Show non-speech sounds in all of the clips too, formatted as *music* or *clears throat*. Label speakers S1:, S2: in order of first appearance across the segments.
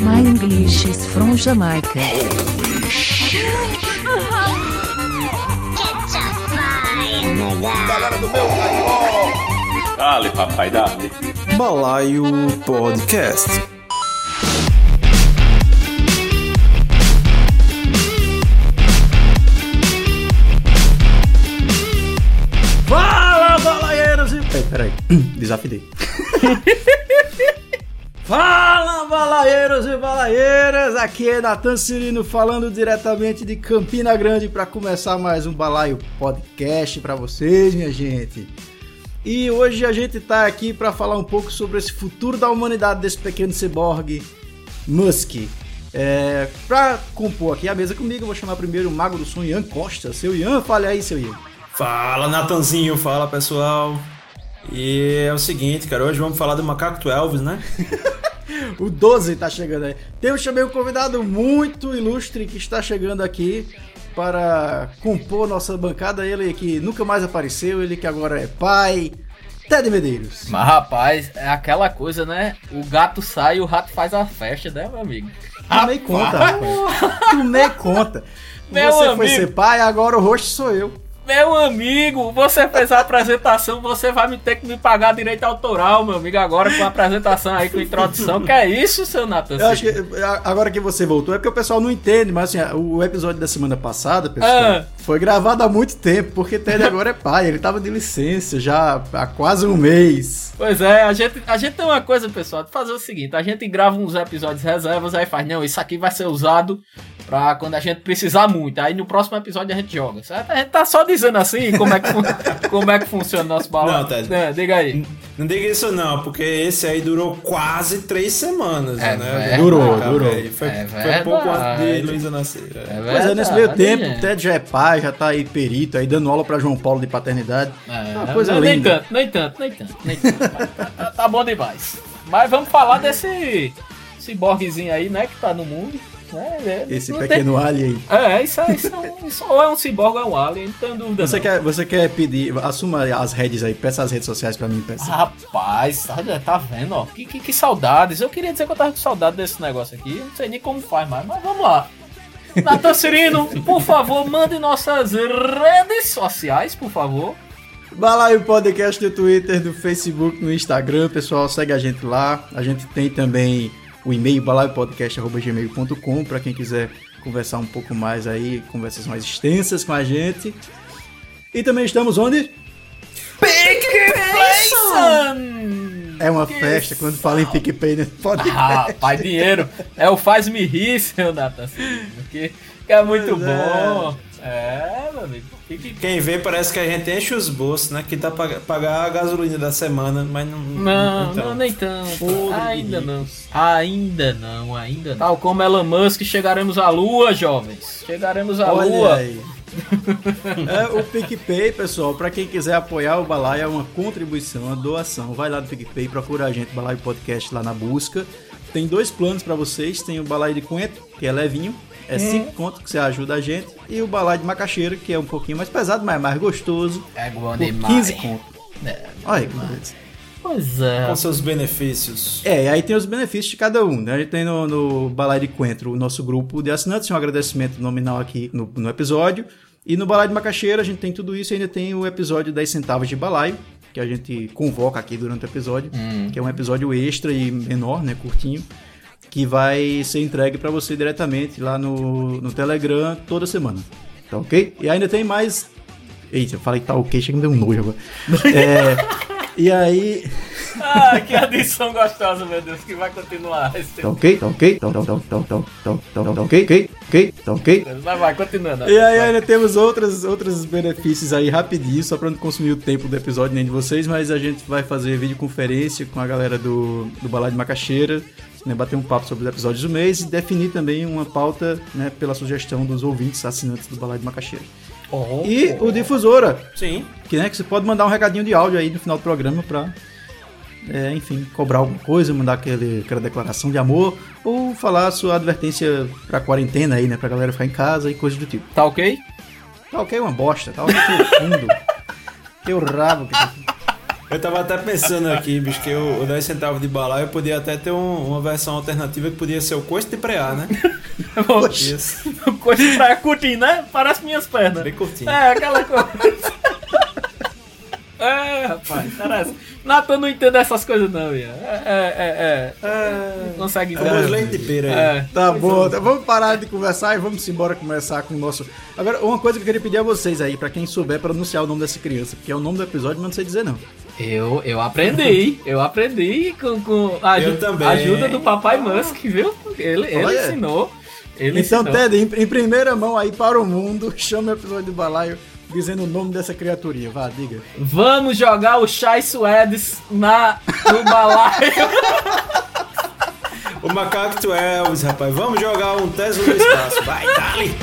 S1: My English is from Jamaica.
S2: Galera do meu Caicó.
S3: Dale, papai, dale.
S4: Balaio Podcast.
S5: Fala, balaeiros e... Peraí, peraí. *clears throat* desafinei. *laughs* Fala, balaeiros e balaeiras! Aqui é Natan Cirino falando diretamente de Campina Grande para começar mais um Balaio Podcast para vocês, minha gente. E hoje a gente tá aqui para falar um pouco sobre esse futuro da humanidade desse pequeno ciborgue, Musk. É, pra compor aqui a mesa comigo, eu vou chamar primeiro o mago do som, Ian Costa. Seu Ian, fale aí, seu Ian.
S4: Fala, Natanzinho. Fala, pessoal. E é o seguinte, cara. Hoje vamos falar do Macaco do Elvis, né? *laughs*
S5: O 12 tá chegando aí. Temos também um convidado muito ilustre que está chegando aqui para compor nossa bancada. Ele que nunca mais apareceu, ele que agora é pai. Ted Medeiros.
S6: Mas rapaz, é aquela coisa, né? O gato sai e o rato faz a festa, né, meu amigo?
S5: Tomei conta, rapaz. Tomei conta. *laughs*
S6: Meu
S5: Você foi
S6: amigo.
S5: ser pai, agora o rosto sou eu.
S6: Meu amigo, você fez a apresentação, você vai me ter que me pagar direito autoral, meu amigo, agora com a apresentação aí, com a introdução. Que é isso, seu Natan?
S5: Eu acho que agora que você voltou é porque o pessoal não entende, mas assim, o episódio da semana passada, pessoal,
S6: Ah.
S5: Foi gravado há muito tempo, porque Ted agora é pai, ele tava de licença já há quase um mês.
S6: Pois é, a gente, a gente tem uma coisa, pessoal, de fazer o seguinte, a gente grava uns episódios reservas, aí faz, não, isso aqui vai ser usado pra quando a gente precisar muito. Aí no próximo episódio a gente joga, certo? A gente tá só dizendo assim como é que, *laughs* como é que funciona o nosso balão.
S4: Não, Ted.
S6: É, diga aí.
S4: Não diga isso não, porque esse aí durou quase três semanas,
S6: É
S4: né?
S6: verdade.
S5: Durou,
S4: Caraca,
S5: durou.
S4: Foi,
S6: É
S4: foi pouco antes de Luísa nascer. é.
S5: Pois é, nesse meio tempo, o Ted já é pai, já tá aí perito, aí dando aula pra João Paulo de paternidade.
S6: É,
S5: Uma coisa
S6: nem, nem
S5: linda.
S6: tanto, nem tanto, nem tanto, nem tanto. tá, tá- tá bom demais. Mas vamos falar desse ciborguezinho aí, né, que tá no mundo. Né, é,
S5: Esse pequeno alien aí.
S6: tem- É, isso, é, isso, é um, isso ou é um ciborgue ou é um alien, não tenho dúvida
S5: Você
S6: não.
S5: quer, você quer pedir, assuma as redes aí, peça as redes sociais pra mim, peça.
S6: Rapaz, olha, tá vendo, ó, que, que, que saudades. Eu queria dizer que eu tava com saudade desse negócio aqui, não sei nem como faz mais, mas vamos lá. Natan Cirino, por favor, mande nossas redes sociais, por favor.
S5: Balaio Podcast no Twitter, no Facebook, no Instagram, pessoal, segue a gente lá. A gente tem também o e-mail balaiopodcast.gmail.com para quem quiser conversar um pouco mais aí, conversas mais extensas com a gente. E também estamos onde?
S6: Playson!
S5: É uma festa, quando fala em PicPay podcast.
S6: Ah, pai, dinheiro. É o faz-me rir, seu Natan Cirino, que, que é muito
S5: Pois é.
S6: bom. É, meu amigo. Que, que,
S4: Quem vê parece que a gente enche os bolsos, né? Que tá pra pagar a gasolina da semana, mas não.
S6: Não,
S4: então.
S6: não, nem tanto. Ainda não. Ainda não, ainda não. Tal como Elon Musk, chegaremos à Lua, jovens. Chegaremos à
S5: Olha
S6: Lua.
S5: aí. É, o PicPay, pessoal, para quem quiser apoiar o Balaio, é uma contribuição, uma doação. Vai lá no PicPay, procura a gente, Balaio Podcast, lá na busca. Tem dois planos para vocês. Tem o Balaio de Coentro, que é levinho, é 5 conto que você ajuda a gente. E o Balaio de Macaxeira, que é um pouquinho mais pesado, mas mais gostoso,
S6: É bom
S5: por
S6: demais.
S5: 15 conto.
S6: É,
S5: Olha aí que beleza.
S6: Pois é.
S4: Com seus benefícios.
S5: É, aí tem os benefícios de cada um, né? A gente tem no, no Balai de Coentro o nosso grupo de assinantes, um agradecimento nominal aqui no, no episódio. E no Balai de Macaxeira a gente tem tudo isso e ainda tem o episódio 10 centavos de balaio, que a gente convoca aqui durante o episódio, que é um episódio extra e menor, né? Curtinho. Que vai ser entregue para você diretamente lá no, no Telegram toda semana. Tá ok? E ainda tem mais. Eita, eu falei que tá ok, chega me deu um nojo agora. *laughs* É, e aí.
S6: Ah, que adição gostosa, meu Deus, que vai continuar.
S5: Tá ok? Tá ok? Tá, tá, tá, tá, tá, ok? Ok? Ok? Tá ok?
S6: Vai, vai, continuando.
S5: E aí ainda temos outros, outros benefícios aí rapidinho, só pra não consumir o tempo do episódio nem de vocês, mas a gente vai fazer videoconferência com a galera do, do Balai de Macaxeira, né, bater um papo sobre os episódios do mês e definir também uma pauta né, pela sugestão dos ouvintes assinantes do Balai de Macaxeira.
S6: Oh,
S5: E o Difusora,
S4: Sim.
S5: que, né, que você pode mandar um recadinho de áudio aí no final do programa pra, é, enfim, cobrar alguma coisa, mandar aquele, aquela declaração de amor, ou falar a sua advertência pra quarentena aí, né, pra galera ficar em casa e coisa do tipo.
S6: Tá ok?
S5: Tá ok, uma bosta, tá ok fundo. Que o rabo que tá
S4: Eu tava até pensando aqui, bicho, que o, o 10 centavos de balaio podia até ter um- uma versão alternativa que podia ser o coice de preá, né? *laughs* Isso.
S6: Coisa pra curtir, né? Parece minhas pernas.
S4: Bem curtinho.
S6: É, aquela coisa. É, rapaz, parece. Natan não entende essas coisas, não, Ian. É, é, é. é. Não consegue
S4: os leite de pera aí.
S6: É.
S5: Tá bom, tá- vamos parar de conversar e vamos embora começar com o nosso. Agora, uma coisa que eu queria pedir a vocês aí, pra quem souber pronunciar o nome dessa criança, porque é o nome do episódio, mas não sei dizer não.
S6: Eu, eu aprendi, eu aprendi com, com a
S4: Eu
S6: aju-
S4: também.
S6: ajuda do papai Musk, viu? Ele, ele ensinou. Ele
S5: então,
S6: ensinou.
S5: Ted, em, em primeira mão aí para o mundo, *laughs* chama o episódio do balaio dizendo o nome dessa criaturinha. Vá, diga.
S6: Vamos jogar o Chai Suedes na, no balaio. *laughs*
S4: O macaco tu Elvis, rapaz. Vamos jogar um Tesla no espaço. Vai, dali.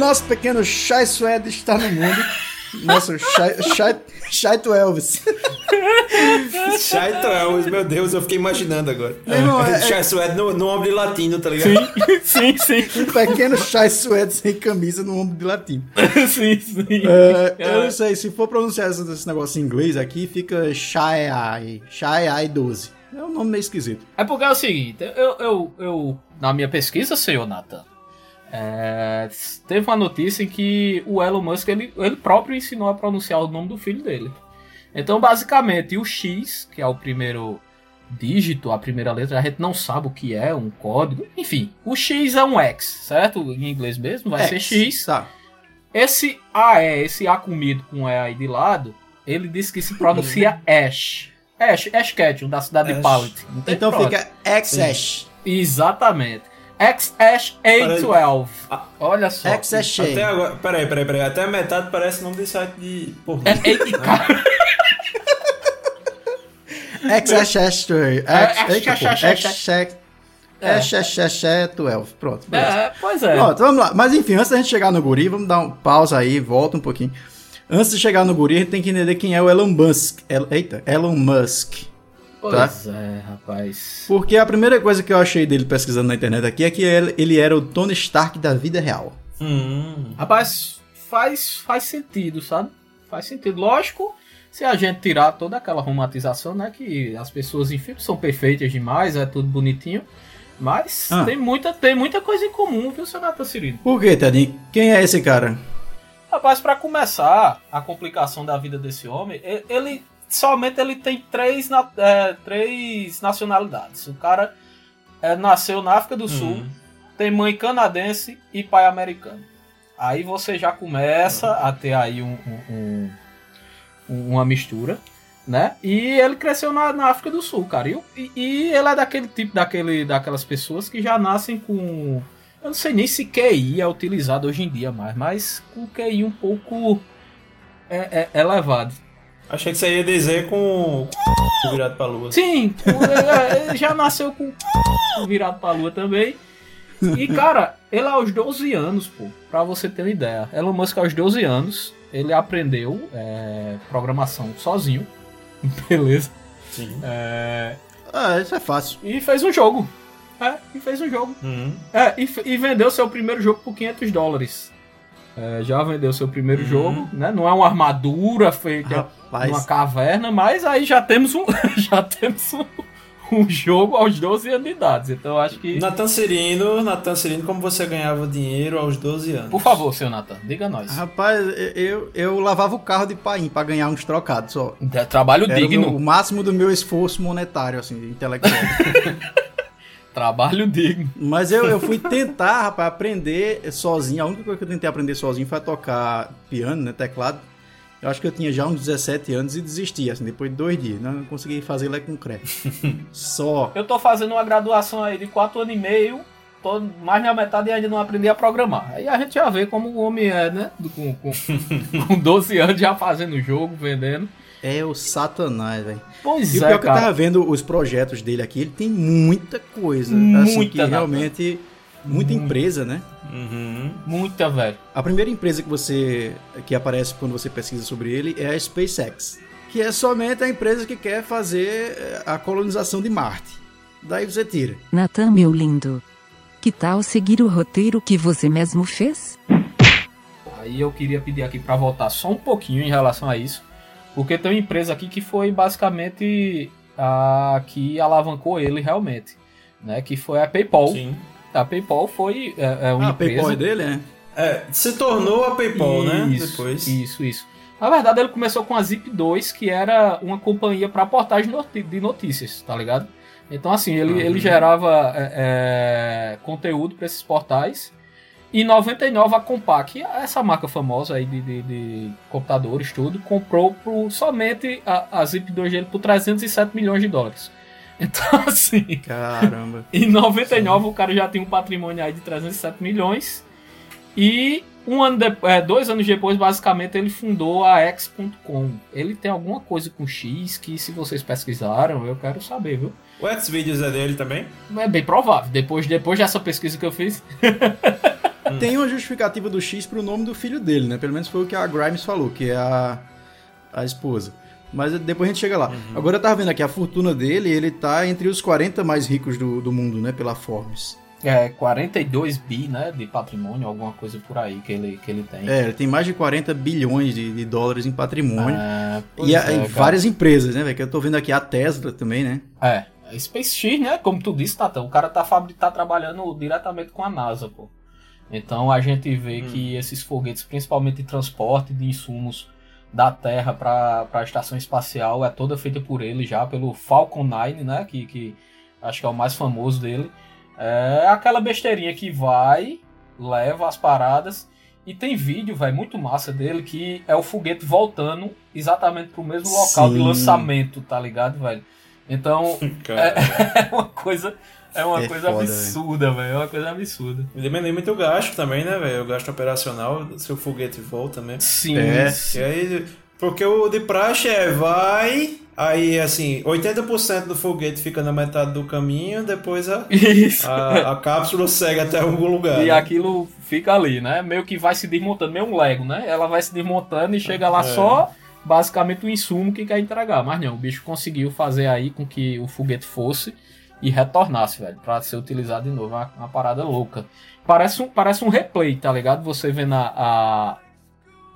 S5: Nosso pequeno Shai Suede está no mundo. Nosso Shai, Shai, Shai to Elvis.
S4: Chaito Elvis, meu Deus, eu fiquei imaginando agora.
S5: irmão, *laughs* é-
S4: Chai Suede no, no ombro de latino, tá ligado? *laughs*
S6: sim, sim,
S5: Um pequeno Shai Suede sem camisa no ombro de latim. *laughs*
S6: sim, sim.
S5: É, eu não sei, se for pronunciar esse, esse negócio em inglês aqui, fica Shai Shai 12. É um nome meio esquisito.
S6: É porque é o seguinte, eu, eu, eu na minha pesquisa, senhor Nathan, é, teve uma notícia em que o Elon Musk, ele, ele próprio ensinou a pronunciar o nome do filho dele. Então, basicamente, o X, que é o primeiro dígito, a primeira letra, a gente não sabe o que é, um código. Enfim, o X é um X, certo? Em inglês mesmo, vai ser X.
S5: Tá.
S6: Esse AE, esse A comido com E aí de lado, ele disse que se pronuncia *laughs* Ash. Ash, Ash Ketchum, da cidade de
S4: Ash.
S6: Pallet.
S5: Então
S6: Pronto.
S5: fica XS.
S6: Exatamente. XAsh A12. Olha só.
S5: XS.
S4: Até agora, peraí, peraí, peraí. Até a metade parece nome de site de pornô.
S6: É, *laughs* é,
S5: XS.
S6: É,
S5: XS 12. Pronto. beleza.
S6: é, pois é.
S5: Pronto, vamos lá. Mas enfim, antes da gente chegar no guri, vamos dar um pausa aí, volta um pouquinho. Antes de chegar no guri, a gente tem que entender quem é o Elon Musk. El- Eita, Elon Musk.
S6: Pois é, rapaz.
S5: Porque a primeira coisa que eu achei dele pesquisando na internet aqui é que ele, era o Tony Stark da vida real.
S4: Hum.
S6: Rapaz, faz, faz sentido, sabe? Faz sentido. Lógico, se a gente tirar toda aquela romantização, né? Que as pessoas em filme são perfeitas demais, é tudo bonitinho. Mas
S5: Ah.
S6: tem, muita, tem muita coisa em comum, viu, Senata Cirino?
S5: Por quê, Tedinho? Quem é esse cara?
S6: Rapaz, pra começar a complicação da vida desse homem, ele somente ele tem três, na- é, três nacionalidades. O cara é, nasceu na África do Sul,
S4: Hum.
S6: tem mãe canadense e pai americano. Aí você já começa a ter aí um- um- um- uma mistura, né? E ele cresceu na, na África do Sul, cara. E, e- e ele é daquele tipo, daquele, daquelas pessoas que já nascem com. Eu não sei nem se QI é utilizado hoje em dia mais, mas com QI um pouco é, é, elevado.
S4: Achei que você ia dizer com o virado pra lua.
S6: Sim, ele já nasceu com o virado pra lua também. E, cara, ele aos 12 anos, pô, pra você ter uma ideia. Elon Musk aos 12 anos, ele aprendeu é, programação sozinho. *laughs* Beleza.
S4: Sim.
S6: É,
S5: Ah, isso é fácil.
S6: e fez um jogo. É, e fez um jogo.
S4: Hum.
S6: É, e, e vendeu seu primeiro jogo por 500 dólares. É, já vendeu seu primeiro
S4: Uhum.
S6: jogo, né? Não é uma armadura feita
S5: Rapaz.
S6: numa caverna, mas aí já temos um, *laughs* já temos um, um jogo aos 12 anos de idade. Então eu acho que.
S4: Natan Cirino, Natan Cirino, como você ganhava dinheiro aos 12 anos?
S6: Por favor, seu Nathan, diga a nós.
S5: Rapaz, eu, eu lavava o carro de paim pra ganhar uns trocados só.
S6: É Trabalho
S5: Era
S6: digno.
S5: o, o máximo do meu esforço monetário, assim, intelectual. *laughs*
S6: Trabalho digno.
S5: Mas eu, eu fui tentar, rapaz, aprender sozinho. A única coisa que eu tentei aprender sozinho foi tocar piano, né, teclado. Eu acho que eu tinha já uns 17 anos e desisti, assim, depois de dois dias. Não consegui fazer lá com. *laughs* Só.
S6: Eu tô fazendo uma graduação aí de 4 anos e meio. Tô mais na metade e ainda não aprendi a programar. Aí a gente já vê como o homem é, né? Com, com, com 12 anos já fazendo jogo, vendendo.
S5: É o satanás, velho.
S6: Pois
S5: E o
S6: é,
S5: pior que eu
S6: cara.
S5: tava vendo os projetos dele aqui, ele tem muita coisa. assim,
S6: Muita,
S5: que
S6: Nathan.
S5: realmente. Muita empresa, né?
S4: Uhum.
S6: Muita, velho.
S5: A primeira empresa que você que aparece quando você pesquisa sobre ele é a SpaceX, que é somente a empresa que quer fazer eh, a colonização de Marte. Daí você tira.
S1: Natan, meu lindo. Que tal seguir o roteiro que você mesmo fez?
S6: Aí eu queria pedir aqui pra voltar só um pouquinho em relação a isso, porque tem uma empresa aqui que foi basicamente a que alavancou ele realmente, né? Que foi a PayPal.
S4: Sim.
S6: A PayPal foi é, é uma
S5: Ah, a
S6: empresa.
S5: PayPal é dele, né?
S4: É, se tornou a PayPal, né?
S6: Isso,
S4: Depois.
S6: Isso, isso. Na verdade, ele começou com a Zip2, que era uma companhia para portagem de notícias, tá ligado? Então, assim, ele,
S4: Uhum.
S6: ele gerava é, é, conteúdo para esses portais. E em 99, a Compaq, essa marca famosa aí de, de- de computadores, tudo, comprou por, somente a, a Zip2 dele por 307 milhões de dólares. *laughs* Então, assim,
S5: Caramba. *laughs*
S6: em 99 o cara já tem um patrimônio aí de 307 milhões. E um ano de- é, dois anos depois, basicamente, ele fundou a X.com. Ele tem alguma coisa com X que, se vocês pesquisaram, eu quero saber, viu?
S4: O Xvideos é dele também?
S6: É bem provável. Depois, depois dessa pesquisa que eu fiz. *laughs*
S5: Tem uma justificativa do X pro nome do filho dele, né? Pelo menos foi o que a Grimes falou, que é a, a esposa. Mas depois a gente chega lá. Agora eu tava vendo aqui, a fortuna dele, ele tá entre os 40 mais ricos do, do mundo, né? Pela Forbes.
S6: É 42 bi, né? De patrimônio, alguma coisa por aí que ele, que ele tem.
S5: É, ele tem mais de 40 bilhões de, de dólares em patrimônio.
S6: É, pois
S5: e, a-
S6: é,
S5: e várias empresas, né, velho? Que eu tô vendo aqui a Tesla também, né?
S6: É, SpaceX, né? Como tu disse, Tatão, o cara tá, tá trabalhando diretamente com a NASA, pô. Então a gente vê que esses foguetes, principalmente de transporte de insumos da Terra para a estação espacial, é toda feita por ele já, pelo Falcon 9, né? Que, que acho que é o mais famoso dele. É aquela besteirinha que vai, leva as paradas. E tem vídeo, velho, muito massa dele, que é o foguete voltando exatamente pro mesmo local de
S5: Sim.
S6: lançamento, tá ligado, velho? Então, *laughs*
S4: Cara, *laughs*
S6: é uma coisa, é uma
S5: É
S6: coisa
S5: foda,
S6: absurda, velho. É uma coisa absurda.
S4: diminui muito o gasto também, né, velho? O gasto operacional, se o foguete volta mesmo.
S6: Sim.
S5: É.
S4: E aí, porque o de praxe é vai, aí assim, 80% do foguete fica na metade do caminho, depois a, a, a cápsula segue até algum lugar.
S6: E
S4: né?
S6: aquilo fica ali, né? Meio que vai se desmontando, meio um Lego, né? Ela vai se desmontando e chega lá
S4: É.
S6: só basicamente o insumo que quer entregar. Mas não, o bicho conseguiu fazer aí com que o foguete fosse e retornasse, velho, pra ser utilizado de novo. Uma, uma parada louca. Parece um, parece um replay, tá ligado? Você vendo a, a-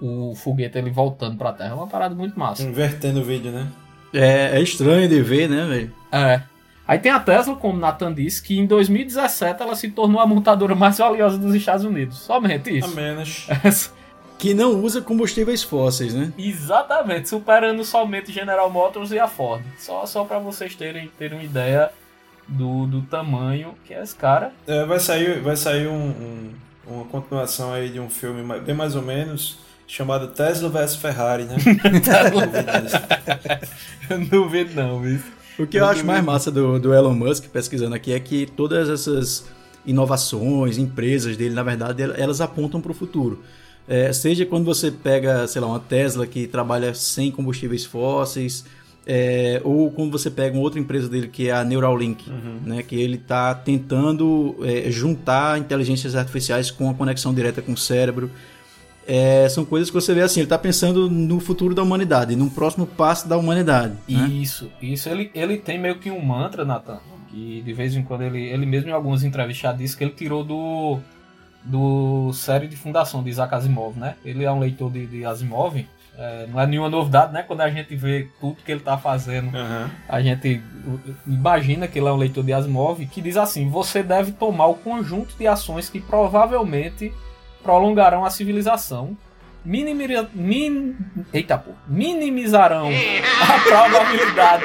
S6: o foguete ele voltando pra Terra. É uma parada muito massa.
S4: Invertendo o vídeo, né?
S5: É, é estranho de ver, né, velho?
S6: É. Aí tem a Tesla, como o Nathan disse, que em 2017 ela se tornou a montadora mais valiosa dos Estados Unidos. Somente
S4: A
S6: isso.
S4: menos.
S5: Que não usa combustíveis fósseis, né?
S6: Exatamente, superando somente General Motors e a Ford. Só, só para vocês terem, terem uma ideia do, do tamanho que é esse cara.
S4: É, vai sair, vai sair um, um- uma continuação aí de um filme bem mais ou menos chamado Tesla vs Ferrari, né? *laughs* *laughs*
S6: Eu não duvido não, viu?
S5: O que eu acho mais massa do, do Elon Musk, pesquisando aqui, é que todas essas inovações, empresas dele, na verdade, el- elas apontam para o futuro. É, seja quando você pega, sei lá, uma Tesla que trabalha sem combustíveis fósseis, é, ou quando você pega uma outra empresa dele que é a Neuralink, né, que ele está tentando é, juntar inteligências artificiais com a conexão direta com o cérebro. É, são coisas que você vê assim, ele está pensando no futuro da humanidade, num próximo passo da humanidade. né?
S6: Isso, isso. Ele, ele tem meio que um mantra, Nathan, que de vez em quando ele, ele mesmo em algumas entrevistas já disse que ele tirou do, do série de fundação de Isaac Asimov, né? Ele é um leitor de, de Asimov. É, não é nenhuma novidade, né? Quando a gente vê tudo que ele tá fazendo
S4: Aham.
S6: a gente imagina que ele é um leitor de Asimov que diz assim: você deve tomar o conjunto de ações que provavelmente prolongarão a civilização, minimira- min- eita, pô, minimizarão a *laughs* probabilidade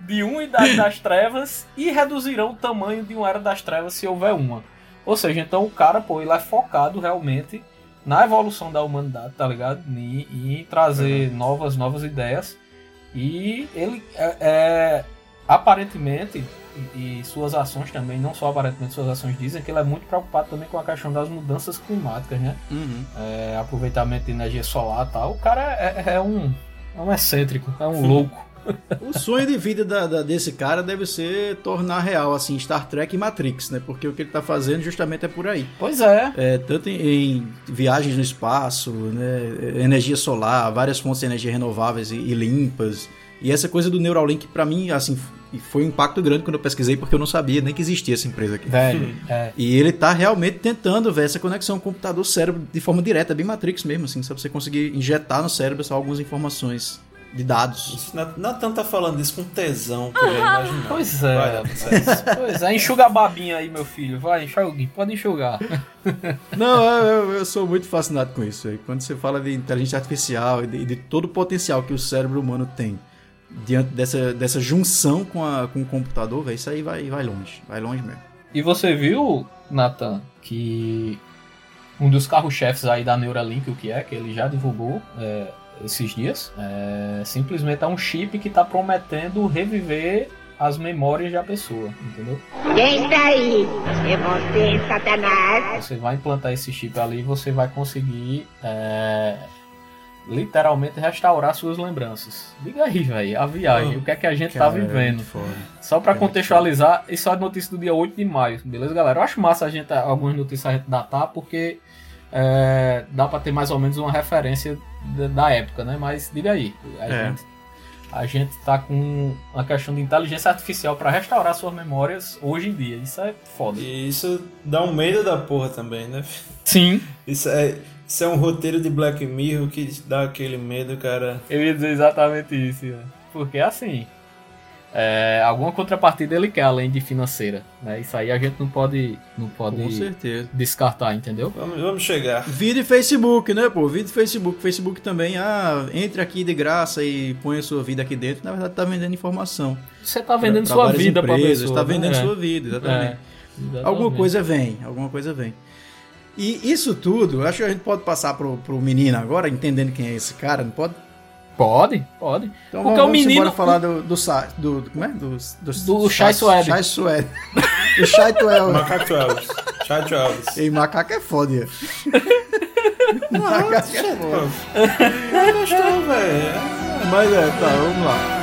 S6: de uma idade das trevas e reduzirão o tamanho de uma era das trevas se houver uma. Ou seja, então o cara, pô, ele é focado realmente na evolução da humanidade, tá ligado? E, e trazer novas, novas ideias. E ele é, é, aparentemente, e, e suas ações também, não só aparentemente suas ações dizem que ele é muito preocupado também com a questão das mudanças climáticas, né?
S5: Uhum.
S6: É, aproveitamento de energia solar e tal. O cara é, é um, É um excêntrico, é um *laughs* louco.
S5: O sonho de vida da- da- desse cara deve ser tornar real, assim, Star Trek e Matrix, né? Porque o que ele tá fazendo justamente é por aí.
S6: Pois é.
S5: É, tanto em, em viagens no espaço, né, energia solar, várias fontes de energia renováveis e, e limpas. E essa coisa do Neuralink, pra mim, assim, foi um impacto grande quando eu pesquisei, porque eu não sabia nem que existia essa empresa aqui.
S6: Velho, é.
S5: E ele tá realmente tentando ver essa conexão computador-cérebro de forma direta, bem Matrix mesmo, assim, só pra você conseguir injetar no cérebro só algumas informações de dados.
S4: Isso, Nat- Natan tá falando isso com tesão, que eu já imaginava.
S6: Pois é.
S4: Vai, Natan.
S6: Pois é, enxuga a babinha aí, meu filho. Vai, enxugue. Pode enxugar. *laughs*
S5: Não, eu, eu- sou muito fascinado com isso. aí. Quando você fala de inteligência artificial e de, de todo o potencial que o cérebro humano tem diante dessa, dessa junção com, a, com o computador, véio, isso aí vai, vai longe. Vai longe mesmo.
S6: E você viu, Nathan, que um dos carros-chefes aí da Neuralink, o que é, que ele já divulgou é, esses dias, é, simplesmente é um chip que tá prometendo reviver as memórias da pessoa, entendeu?
S7: Quem está aí? É você, Satanás?
S6: Você vai implantar esse chip ali e você vai conseguir é, literalmente restaurar suas lembranças. Diga aí, velho, a viagem, o que é que a gente tá
S5: Cara, é
S6: vivendo.
S5: foda.
S6: Só pra
S5: É
S6: contextualizar, isso é notícia do dia 8 de maio, beleza, galera? Eu acho massa a gente, algumas notícias a gente datar, porque é, dá pra ter mais ou menos uma referência da, época, né? Mas diga aí, a,
S5: É.
S6: gente, a gente tá com uma questão de inteligência artificial pra restaurar suas memórias hoje em dia. Isso é foda.
S4: E isso dá um medo da porra também, né?
S6: Sim.
S4: Isso é, isso é um roteiro de Black Mirror que dá aquele medo, cara.
S6: Eu ia dizer exatamente isso, né? porque assim, é, alguma contrapartida ele quer além de financeira, né? Isso aí a gente não pode, não
S5: Com
S6: pode
S5: certeza.
S6: descartar, entendeu?
S4: Vamos, vamos chegar.
S5: Vídeo e Facebook, né, pô? Vídeo e Facebook. Facebook também, ah, entre aqui de graça e põe a sua vida aqui dentro. Na verdade, tá vendendo informação.
S6: Você tá vendendo
S5: Pra- pra
S6: sua vida pra
S5: empresas,
S6: pessoa.
S5: Tá vendendo
S6: né?
S5: sua vida, exatamente.
S6: É, exatamente.
S5: Alguma coisa vem, alguma coisa vem. E isso tudo, eu acho que a gente pode passar pro, pro menino agora, entendendo quem é esse cara, não pode?
S6: Pode, pode.
S5: Então
S6: Porque
S5: vamos,
S6: o menino-
S5: embora falar do, do, do, do- como é? Do, do,
S6: Do Chai Suede.
S5: Chai Suede. *laughs* do Chai Tuel.
S4: Macaco Elvis. Chat Elvis.
S5: Ei, macaco é foda. ia. macaco é foda.
S4: Eu gostou, velho.
S5: Mas é, tá, vamos lá.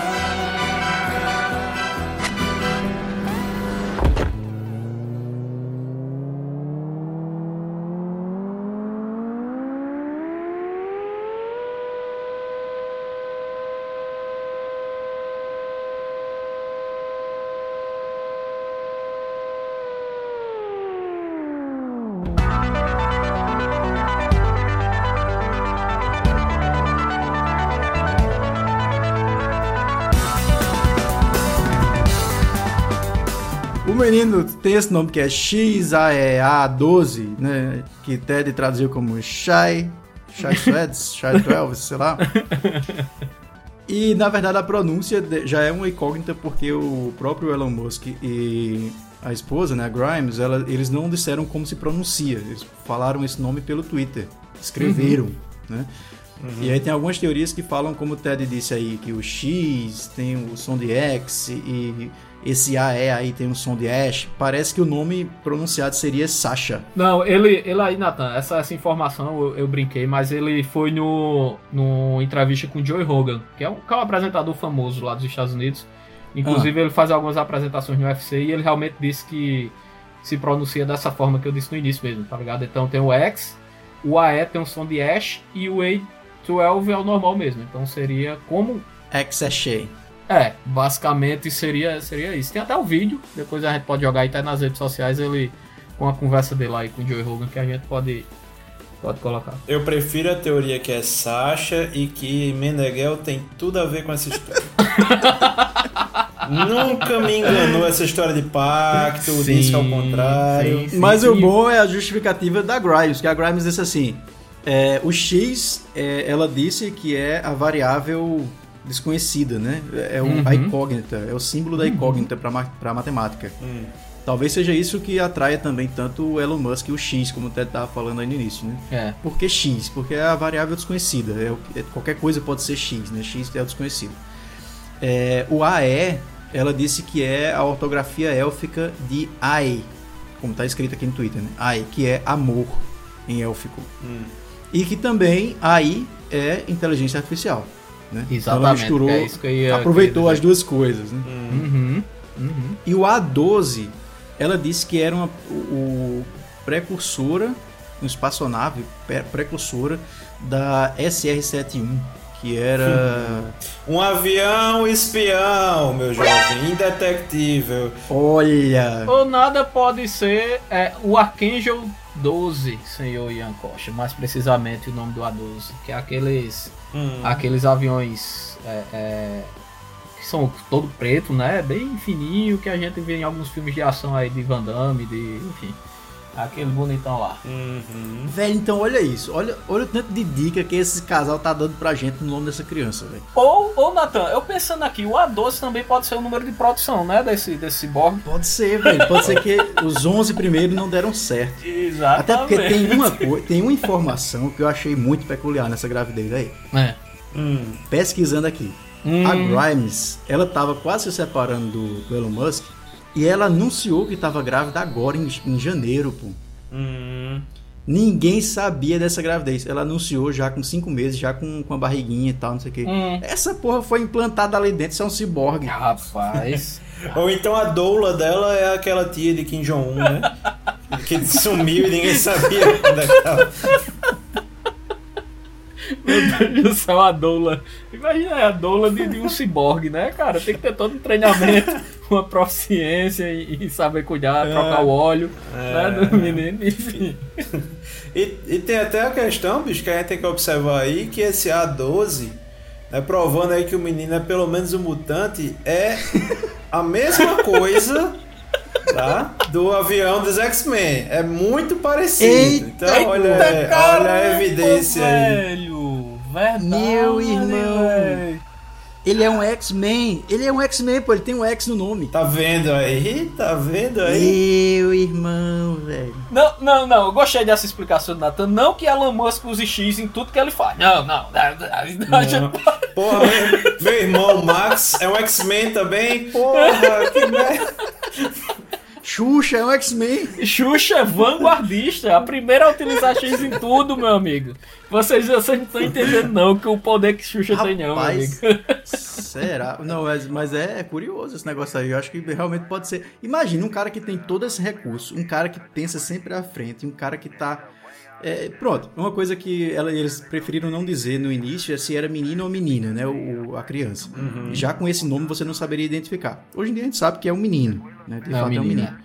S5: Menino tem esse nome que é XAEA12, né? Que Ted traduziu como Shai, Shai *laughs* Suedes, Shai Twelves, sei lá. E na verdade a pronúncia já é uma incógnita porque o próprio Elon Musk e a esposa, né, a Grimes, ela- eles não disseram como se pronuncia. Eles falaram esse nome pelo Twitter, escreveram, né? E aí tem algumas teorias que falam, como o Ted disse aí, que o X tem o som de X e esse AE aí tem o som de Ash. Parece que o nome pronunciado seria Sasha.
S6: Não, ele, ele aí, Nathan, essa, essa informação eu, eu brinquei, mas ele foi no, no entrevista com o Joey Rogan, que é um, que é um apresentador famoso lá dos Estados Unidos. Inclusive, ele faz algumas apresentações no UFC e ele realmente disse que se pronuncia dessa forma que eu disse no início mesmo, tá ligado? Então tem o X, o AE tem um som de Ash e o A12 é o normal mesmo. Então seria como
S5: X é Shay.
S6: É, basicamente seria, seria isso. Tem até o vídeo, depois a gente pode jogar aí até nas redes sociais ele com a conversa dele aí com o Joey Rogan que a gente pode, pode colocar.
S4: Eu prefiro a teoria que é Sasha e que Meneghel tem tudo a ver com essa história. *laughs* Nunca me enganou essa história de pacto, disse que ao contrário.
S6: sim, sim.
S5: Mas o
S6: E-
S5: bom é a justificativa da Grimes, que a Grimes disse assim: é, o X, é, ela disse que é a variável desconhecida, né? É o, a
S6: Uhum.
S5: incógnita, é o símbolo da incógnita para matemática.
S4: Hum.
S5: Talvez seja isso que atraia também tanto o Elon Musk e o X, como o Ted estava falando aí no início, né?
S6: É.
S5: Por que X? Porque é a variável desconhecida. É é- qualquer coisa pode ser X, né? X é o desconhecido. É, o AE, ela disse que é a ortografia élfica de Ai, como está escrito aqui no Twitter, né? Ai, que é amor em élfico.
S4: Hum.
S5: E que também AI é inteligência artificial. Né?
S6: Exatamente,
S5: Então ela
S6: que é isso que eu ia-
S5: aproveitou as duas coisas. Né?
S6: Uhum. Uhum.
S5: E o A12, ela disse que era uma o, o precursora, uma espaçonave pre- precursora da SR-71, que era.
S4: Um avião espião, meu jovem, indetectível.
S5: Olha!
S6: Ou nada pode ser é, o Archangel 12, senhor Ian Costa. Mais precisamente o nome do A12, que é aqueles,
S4: Hum.
S6: aqueles aviões é, é, que são todo preto, né? Bem fininho, que a gente vê em alguns filmes de ação aí de Van Damme, de, enfim. Aquele bonitão lá.
S4: Uhum.
S5: Velho, então olha isso. Olha, olha o tanto de dica que esse casal tá dando pra gente no nome dessa criança, velho.
S6: Ou, ou Nathan, eu pensando aqui, o A12 também pode ser o número de produção, né? Desse, desse cyborg.
S5: Pode ser, velho. Pode ser que os 11 primeiros não deram certo.
S6: Exatamente.
S5: Até porque tem uma, tem uma informação que eu achei muito peculiar nessa gravidez aí.
S6: É.
S4: Hum.
S5: Pesquisando aqui.
S6: Hum.
S5: A Grimes, ela tava quase se separando do, do Elon Musk e ela anunciou que tava grávida agora em, em janeiro, pô.
S4: Hum.
S5: Ninguém sabia dessa gravidez. Ela anunciou já com 5 meses, já com, com a barriguinha e tal, não sei o quê.
S6: Hum.
S5: Essa porra foi implantada ali dentro, isso é um ciborgue.
S6: Rapaz. *laughs*
S4: Ou então a doula dela é aquela tia de Kim Jong-un, né? que sumiu e ninguém sabia é.
S6: Meu Deus do céu, a doula. Imagina a doula de, de um ciborgue, né, cara? Tem que ter todo um treinamento, uma proficiência e, e saber cuidar, trocar o óleo né, do menino, enfim.
S4: E, e tem até a questão, bicho, que a gente tem que observar aí, que esse A12, né, provando aí que o menino é pelo menos um mutante, é a mesma coisa, tá? Do avião dos X-Men. É muito parecido.
S5: Eita,
S4: então, olha, olha a evidência aí.
S6: velho. Verdade.
S5: Meu irmão.
S6: velho.
S5: Ele é um X-Men. Ele é um X-Men, pô. Ele tem um X no nome.
S4: Tá vendo aí? Tá vendo aí?
S5: Meu irmão, velho.
S6: Não, não, não. Eu gostei dessa explicação do Nathan. Não que Elon Musk use X em tudo que ele faz. Não, não. A gente-
S4: Porra, meu, meu irmão Max é um X-Men também? Porra, que merda.
S5: Xuxa é um X-Men.
S6: Xuxa é vanguardista, a primeira a utilizar X em tudo, meu amigo. Vocês, vocês não estão entendendo não que o poder que Xuxa tem não, meu
S5: Rapaz,
S6: amigo.
S5: será? Não, mas, mas é, é curioso esse negócio aí. Eu acho que realmente pode ser. Imagina um cara que tem todo esse recurso, um cara que pensa sempre à frente, um cara que tá. É, pronto, uma coisa que ela- eles preferiram não dizer no início é se era menino ou menina, né? O, a criança. Já com esse nome você não saberia identificar. Hoje em dia a gente sabe que é um menino, né? De
S6: É um
S5: fato é um
S6: menino.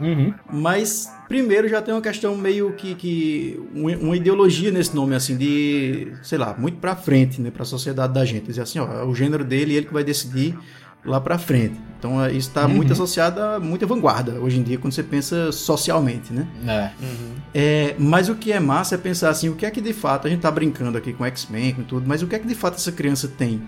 S6: Uhum.
S5: Mas primeiro já tem uma questão meio que, que um- uma ideologia nesse nome assim de, sei lá, muito pra frente, né, para a sociedade da gente, dizer assim, ó, o gênero dele ele que vai decidir lá pra frente. Então é, isso está muito associado a muita vanguarda hoje em dia quando você pensa socialmente, né?
S6: É.
S5: É, mas o que é massa é pensar assim, o que é que de fato a gente tá brincando aqui com X-Men, com tudo, mas o que é que de fato essa criança tem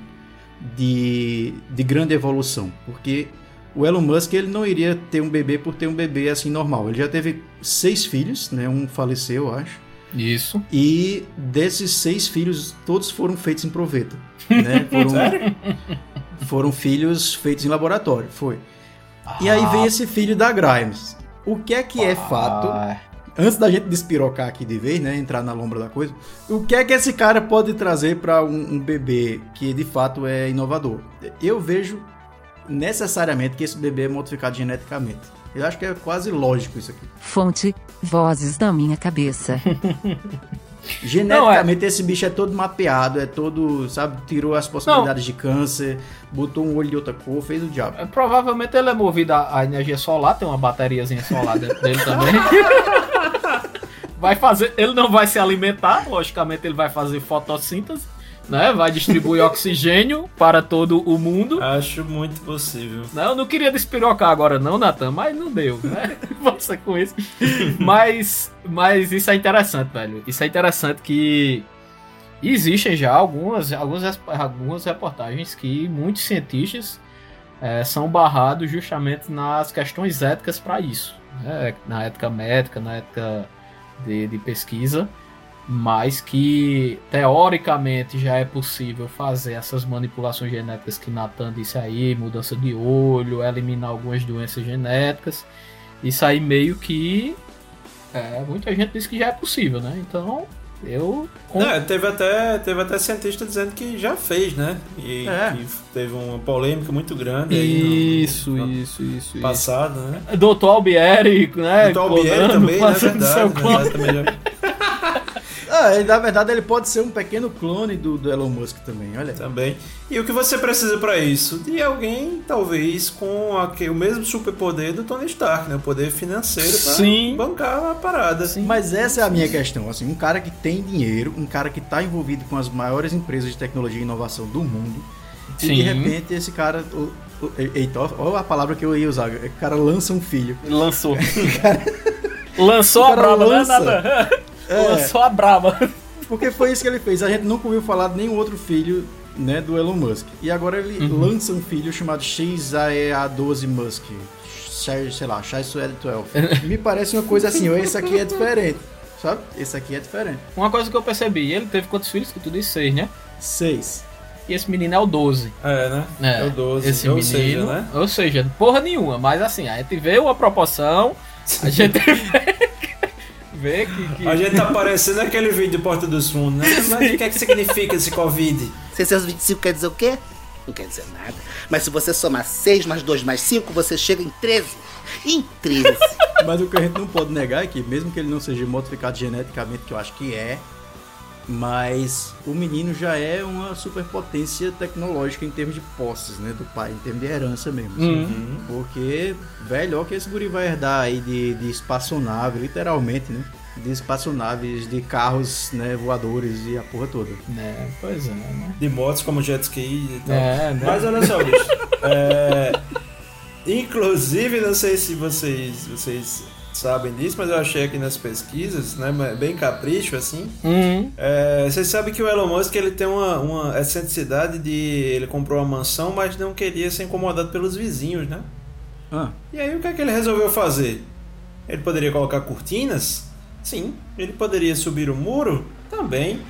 S5: de, de grande evolução? Porque o Elon Musk ele não iria ter um bebê por ter um bebê assim normal. Ele já teve seis filhos, né? Um faleceu, eu acho.
S6: Isso.
S5: E desses seis filhos, todos foram feitos em proveta. Né? *laughs* Foram, foram filhos feitos em laboratório, foi. E aí vem esse filho da Grimes. O que é que é fato
S6: Ah,
S5: antes da gente despirocar aqui de vez, né, entrar na lombra da coisa, o que é que esse cara pode trazer para um, um bebê que de fato é inovador? Eu vejo necessariamente que esse bebê é modificado geneticamente. Eu acho que é quase lógico isso aqui.
S1: Fonte, vozes da minha cabeça. *laughs*
S5: Geneticamente esse bicho é todo mapeado, é todo, sabe, tirou as possibilidades de câncer, botou um olho de outra cor, fez o diabo.
S6: é, Provavelmente ele é movido a, a energia solar, tem uma bateriazinha solar dentro *laughs* dele também. vai fazer, ele não vai se alimentar, logicamente ele vai fazer fotossíntese, né? Vai distribuir *laughs* oxigênio para todo o mundo.
S4: Acho muito possível.
S6: Não, eu não queria despirocar agora não, Natan, mas não deu, né? *laughs* Você com isso. Mas, mas isso é interessante, velho. Isso é interessante que existem já algumas, algumas, algumas reportagens que muitos cientistas eh, são barrados justamente nas questões éticas para isso. né? Na ética médica, na ética de, de pesquisa mas que teoricamente já é possível fazer essas manipulações genéticas que Nathan disse aí, mudança de olho, eliminar algumas doenças genéticas. Isso aí meio que é, muita gente diz que já é possível, né? Então Eu.
S4: Não, teve até, teve até cientista dizendo que já fez, né? E
S5: É.
S4: que teve uma polêmica muito grande aí
S6: Isso,
S4: no, no
S6: isso, isso, isso.
S4: passado, né?
S6: Doutor Albieri, né?
S4: O Albieri também, né? Verdade, verdade, também já-
S5: Ah, ele, na verdade ele pode ser um pequeno clone do, do Elon Musk também, olha.
S4: Também. E o que você precisa pra isso? De alguém, talvez, com aque- o mesmo superpoder do Tony Stark, né? O poder financeiro pra
S6: Sim.
S4: bancar a parada.
S5: Mas essa é a minha questão, assim, um cara que tem dinheiro, um cara que tá envolvido com as maiores empresas de tecnologia e inovação do mundo, e de
S6: Sim.
S5: repente esse cara, o, o, eita, ó a palavra que eu ia usar, o cara lança um filho.
S6: Lançou. *laughs* Lançou
S5: O
S6: a
S5: cara
S6: braba,
S5: lança.
S6: né? Nada. *laughs*
S5: É.
S6: Lançou a braba.
S5: Porque foi isso que ele fez. A gente nunca ouviu falar de nenhum outro filho né, do Elon Musk. E agora ele
S6: Uhum.
S5: lança um filho chamado XAEA12 Musk. Sei sei lá, XAEA12. *laughs* Me parece uma coisa assim, esse aqui é diferente. Sabe? Esse aqui é diferente.
S6: Uma coisa que eu percebi, ele teve quantos filhos? Que tu disse seis, né?
S5: Seis.
S6: E esse menino é o 12.
S4: É, né?
S6: É,
S4: É o 12.
S6: Esse
S4: ou
S6: menino,
S4: seja, né?
S6: ou seja, porra nenhuma, mas assim, a gente vê uma proporção, a gente *laughs* vê, vê que, que-
S4: A gente tá parecendo aquele vídeo do Porta dos Fundos, né? Mas o que é que significa esse Covid?
S8: 625 quer dizer o quê? Não quer dizer nada. Mas se você somar 6 mais 2 mais 5, você chega em 13. Em 13.
S5: Mas o que a gente não pode negar é que, mesmo que ele não seja modificado geneticamente, que eu acho que é, mas o menino já é uma superpotência tecnológica em termos de posses, né? Do pai, em termos de herança mesmo. assim.
S6: Uhum.
S5: Porque, velho, que esse guri vai herdar aí de, de espaçonave, literalmente, né? De espaçonaves, de carros né, voadores e a porra toda.
S6: né, pois é, né?
S4: De motos como jet ski e tal.
S6: É, né?
S4: Mas olha só, bicho. é, Inclusive, não sei se vocês, vocês sabem disso, mas eu achei aqui nas pesquisas, né? Bem capricho, assim.
S6: Uhum.
S4: É, vocês sabem que o Elon Musk ele tem uma, uma excentricidade de. Ele comprou uma mansão, mas não queria ser incomodado pelos vizinhos, né?
S5: Ah,
S4: E aí o que é que ele resolveu fazer? Ele poderia colocar cortinas? Sim. Ele poderia subir o muro? Também.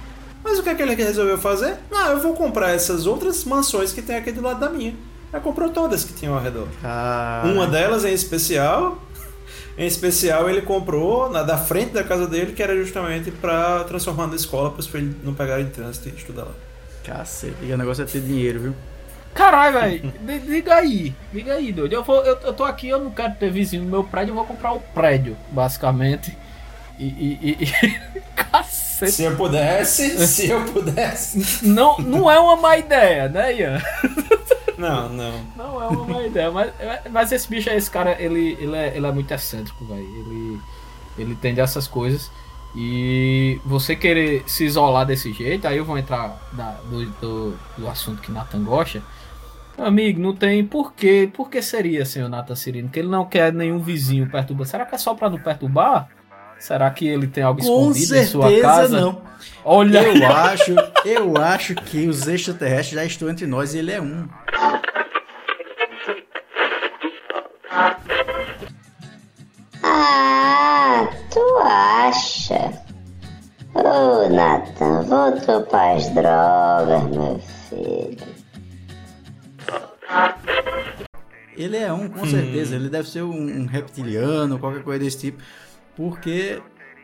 S4: Mas o que é que ele resolveu fazer? Ah, eu vou comprar essas outras mansões que tem aqui do lado da minha. Ele comprou todas que tinham ao redor.
S5: cara.
S4: Uma delas em especial, em especial ele comprou na da frente da casa dele, que era justamente para transformar na escola para os filhos não pegarem trânsito e estudar lá.
S5: Cacete, o negócio é ter dinheiro, viu?
S6: Caralho, velho, diga aí, diga aí, doido. Eu, vou, eu, eu tô aqui, eu não quero ter vizinho no meu prédio, eu vou comprar o prédio, basicamente. E. e, e- e- *laughs* Cacete.
S4: Se eu pudesse, se eu pudesse.
S6: Não, não é uma má ideia, né, Ian? *laughs*
S4: Não, não.
S6: Não é uma má ideia, mas, mas esse bicho, esse cara, ele, ele, é, ele é muito excêntrico, velho. Ele, ele tem dessas coisas. E você querer se isolar desse jeito, aí eu vou entrar na- do, do, do assunto que Nathan gosta. Amigo, não tem porquê. Por que seria, senhor Nathan Cirino? Que ele não quer nenhum vizinho perturbar. Será que é só pra não perturbar? Será que ele tem algo
S5: Com
S6: escondido em sua
S5: certeza
S6: casa?
S5: não.
S6: Olha
S5: Eu acho, eu acho que os extraterrestres já estão entre nós e ele é um.
S7: Voltou pras drogas, meu filho.
S5: Ele é um, com certeza. Ele deve ser um, um reptiliano, qualquer coisa desse tipo. Porque.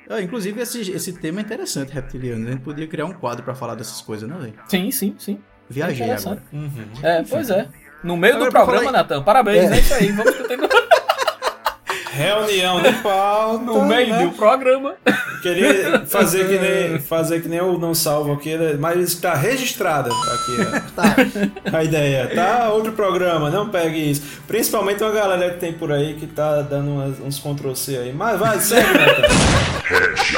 S5: ah, inclusive, esse, esse tema é interessante, reptiliano. A gente podia criar um quadro pra falar dessas coisas, né, velho?
S6: Sim, sim, sim.
S5: Viajei
S6: Interessante.
S5: agora.
S6: É, pois é. No meio
S5: Agora,
S6: do programa,
S5: falar
S6: Natan. Parabéns, é. isso aí. Vamos continuar. *laughs*
S4: Reunião de pauta.
S6: No meio
S4: né?
S6: do programa. *laughs*
S4: Queria fazer que nem, fazer que nem o não salvo aqui, né? mas está registrada aqui a, a ideia, tá? Outro programa, não pegue isso. Principalmente uma galera que tem por aí que tá dando umas- uns Ctrl-C aí. Mas vai, segue, Nathan.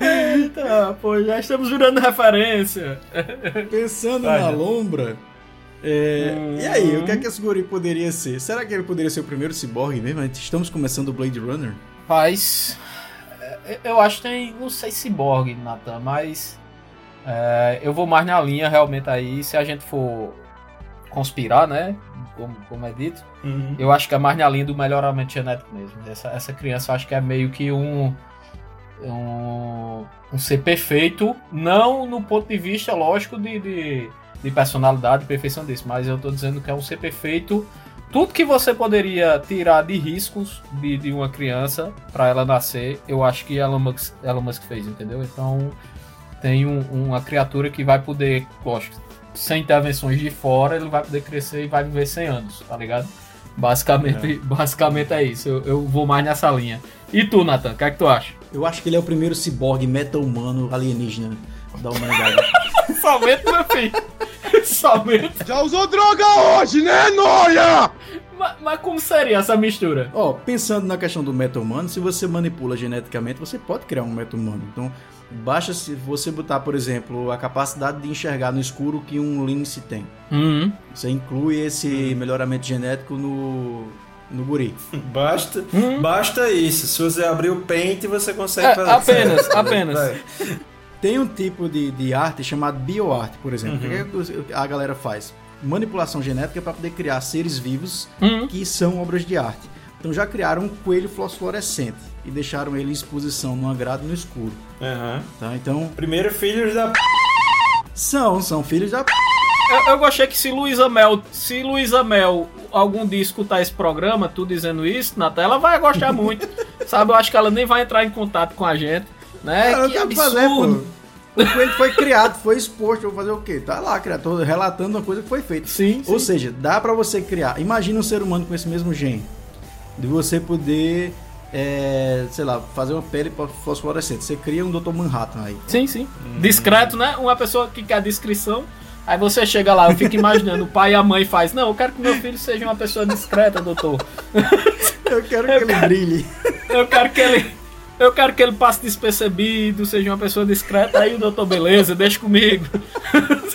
S6: Eita, pô, já estamos virando referência.
S5: Pensando
S6: Vai,
S5: na
S6: né?
S5: lombra. é, E aí, o que é que esse guri poderia ser? Será que ele poderia ser o primeiro ciborgue mesmo? Estamos começando o Blade Runner?
S6: Mas. é, Eu acho que tem. Não sei se Borg, Natan, mas. é, eu vou mais na linha realmente aí. Se a gente for conspirar, né? Como, como é dito.
S4: Uhum.
S6: Eu acho que é mais na linha do melhoramento genético mesmo. Essa, essa criança eu acho que é meio que um, um. um ser perfeito. Não no ponto de vista, lógico, de, de, de personalidade e perfeição desse. Mas eu tô dizendo que é um ser perfeito tudo que você poderia tirar de riscos de, de uma criança pra ela nascer, eu acho que Elon Musk, Elon Musk fez, entendeu? Então tem um- uma criatura que vai poder, lógico, sem intervenções de fora, ele vai poder crescer e vai viver 100 anos, tá ligado? Basicamente, *laughs* basicamente é isso. Eu, eu vou mais nessa linha. E tu, Nathan, o que é que tu acha?
S5: Eu acho que ele é o primeiro ciborgue meta-humano alienígena da humanidade. *laughs*
S6: Somente, meu filho. Somente.
S2: Já usou droga hoje, né, Noia?
S6: Mas, mas como seria essa mistura?
S5: Ó, pensando na questão do meta-humano, se você manipula geneticamente, você pode criar um meta-humano. Então, basta se você botar, por exemplo, a capacidade de enxergar no escuro que um lince tem.
S6: Uhum.
S5: Você inclui esse melhoramento genético no, no guri.
S4: Basta,
S6: Hum.
S4: basta isso. Se você abrir o Paint, você consegue
S6: É,
S4: fazer.
S6: apenas, *laughs* apenas.
S5: Tem um tipo de, de arte chamado bioarte, por exemplo. O que, é a galera faz? Manipulação genética para poder criar seres vivos
S6: Uhum.
S5: que são obras de arte. Então já criaram um coelho fluorescente e deixaram ele em exposição numa grade no escuro.
S4: Aham.
S5: Tá? Então,
S4: Primeiro filhos da. p***.
S5: são, são filhos da.
S6: Eu, eu gostei que se Luísa Mel, se Luísa Mel algum dia escutar esse programa, tu dizendo isso, Natan, ela vai gostar muito. *laughs* sabe? Eu acho que ela nem vai entrar em contato com a gente. Né?
S5: Cara,
S6: que
S5: que fazer, pô.
S6: absurdo.
S5: O coelho foi criado, foi exposto, eu vou fazer o quê? Tá lá, criador, relatando uma coisa que foi feita.
S6: Sim,
S5: Ou
S6: sim.
S5: seja, dá pra você criar. Imagina um ser humano com esse mesmo gene. De você poder, é, sei lá, fazer uma pele fosforescente. Você cria um Dr. Manhattan aí.
S6: Sim, sim. Discreto, né? Uma pessoa que quer descrição. Aí você chega lá, eu fico imaginando, o pai e a mãe faz, não, eu quero que meu filho seja uma pessoa discreta, doutor.
S5: Eu quero que ele brilhe.
S6: Eu quero que ele. Eu quero que ele passe despercebido, seja uma pessoa discreta. Aí o doutor, beleza, deixa comigo. *laughs*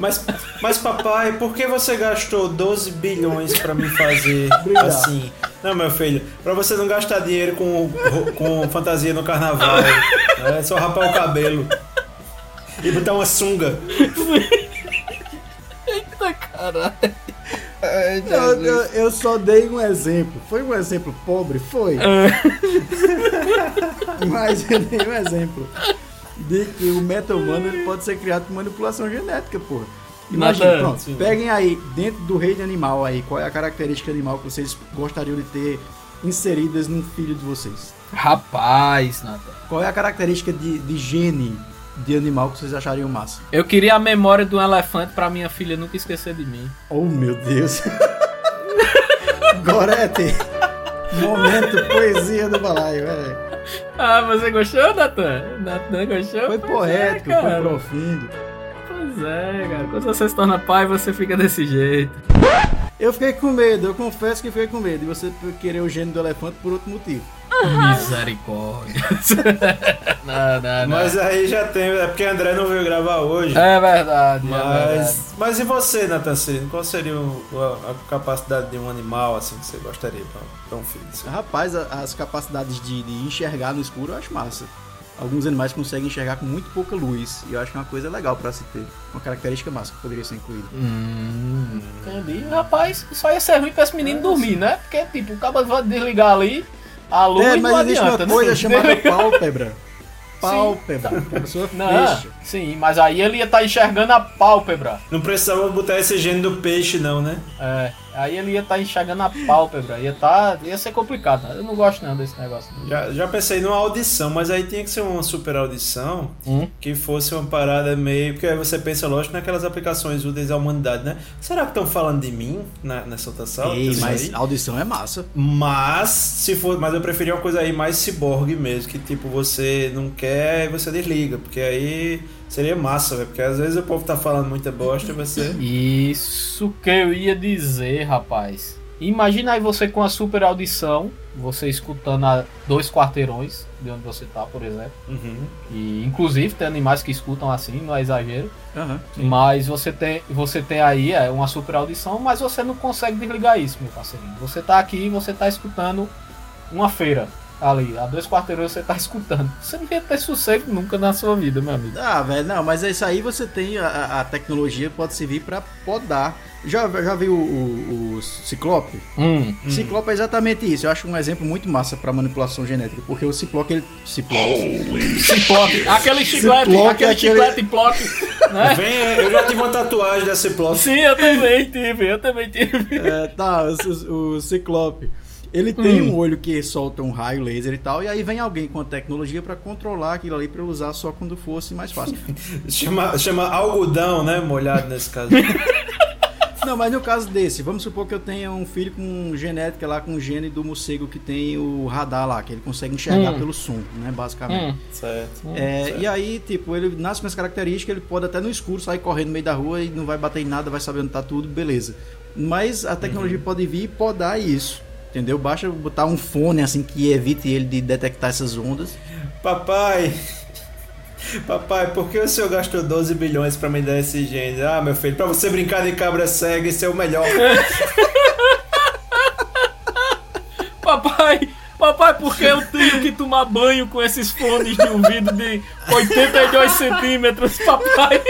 S4: Mas, mas papai, por que você gastou 12 bilhões pra me fazer
S5: Brilhar.
S4: assim? Não, meu filho, pra você não gastar dinheiro com, com fantasia no carnaval. É só rapar o cabelo. E botar uma sunga.
S6: Eita caralho.
S5: Eu, eu- eu só dei um exemplo. Foi um exemplo pobre? Foi. *laughs* Mas eu dei um exemplo de que o meta-humano ele pode ser criado por manipulação genética, porra. Imagina, pronto,
S4: sim.
S5: peguem aí, dentro do reino animal aí, qual é a característica animal que vocês gostariam de ter inseridas num filho de vocês?
S6: Rapaz, Nathan.
S5: Qual é a característica de, de gene de animal que vocês achariam massa?
S6: Eu queria a memória de um elefante pra minha filha nunca esquecer de mim.
S5: Oh meu Deus! *laughs* Gorete! Momento poesia do balaio, velho.
S6: Ah, você gostou, Nathan? Nathan gostou?
S5: Foi
S6: Pois
S5: poético,
S6: é,
S5: foi profundo.
S6: Pois é, cara. Quando você se torna pai, você fica desse jeito.
S5: Eu fiquei com medo, eu confesso que fiquei com medo de você querer o gênio do elefante por outro motivo.
S6: Misericórdia. *laughs* não, não, não.
S4: Mas aí já tem. É porque André não veio gravar hoje.
S6: É verdade, é verdade.
S4: Mas, mas e você, Nathan Cirino? Qual seria o- a, a capacidade de um animal assim que você gostaria pra, pra um filho? seu?
S5: Rapaz, a- as capacidades de, de enxergar no escuro eu acho massa. Alguns animais conseguem enxergar com muito pouca luz. E eu acho que é uma coisa legal pra se ter. Uma característica massa que poderia ser incluída.
S6: Hum, entendi. Rapaz, só ia ser ruim pra esse menino dormir, né? Porque, tipo, o cara vai desligar ali a luz
S5: é, mas
S6: não
S5: existe
S6: adianta.
S5: uma coisa
S6: né?
S5: chamada *laughs* pálpebra. Pálpebra. A pessoa
S6: Não,
S5: fecha.
S6: Sim, mas aí ele ia estar enxergando a pálpebra.
S4: Não precisava botar esse gene do peixe, não, né?
S6: É, aí ele ia estar enxergando a pálpebra. Ia, tá, ia ser complicado. né? Eu não gosto não desse negócio.
S4: Já, já pensei numa audição, mas aí tinha que ser uma super audição
S6: Hum?
S4: que fosse uma parada meio. Porque aí você pensa, lógico, naquelas aplicações úteis à humanidade, né? Será que estão falando de mim na, nessa outra sala?
S5: Ei, mas
S4: aí?
S5: audição é massa.
S4: Mas, se for, mas eu preferia uma coisa aí mais ciborgue mesmo, que tipo, você não quer e você desliga, porque aí seria massa, velho, porque às vezes o povo tá falando muita bosta e você.
S6: Isso que eu ia dizer, rapaz. Imagina aí você com a super audição, você escutando a dois quarteirões de onde você tá, por exemplo.
S4: Uhum.
S6: E inclusive tem animais que escutam assim, não é exagero.
S5: Aham.
S6: Mas você tem, você tem aí é, uma super audição, mas você não consegue desligar isso, meu parceirinho. Você tá aqui, você tá escutando uma feira. Ali, a dois quarteirões você tá escutando. Você não ia ter sossego nunca na sua vida, meu amigo.
S5: Ah, velho, não, mas isso aí você tem. A, a tecnologia pode servir pra podar. Já, já viu o, o, o Ciclope?
S6: Hum.
S5: Ciclope é exatamente isso. Eu acho um exemplo muito massa pra manipulação genética. Porque o Ciclope, ele. Ciclope.
S6: Ciclope. Aquele chiclete,
S5: Ciclope,
S6: aquele
S5: aquele-
S6: chiclete ploque, né?
S4: Vem, eu já tive uma tatuagem dessa plot.
S6: Sim, eu também tive, eu também tive.
S5: É, tá, o- o Ciclope. Ele tem
S6: Hum.
S5: um olho que solta um raio laser e tal, e aí vem alguém com a tecnologia pra controlar aquilo ali pra usar só quando fosse mais fácil. *laughs*
S4: Chama, chama algodão, né? Molhado nesse caso. *laughs*
S5: Não, mas no caso desse, vamos supor que eu tenha um filho com genética lá, com o gene do morcego que tem o radar lá, que ele consegue enxergar
S6: Hum.
S5: pelo som, né, basicamente.
S6: Hum.
S4: certo.
S5: É, e aí, tipo, ele nasce com essa característica, ele pode até no escuro sair correndo no meio da rua e não vai bater em nada, vai saber onde tá tudo, beleza. Mas a tecnologia pode vir e podar isso, entendeu? Basta botar um fone assim que evite ele de detectar essas ondas.
S4: Papai. Papai, por que o senhor gastou 12 bilhões pra me dar esse gene? Ah, meu filho, pra você brincar de cabra cega, esse é o melhor. *laughs*
S6: Papai, papai, por que eu tenho que tomar banho com esses fones de ouvido de 82 centímetros, papai?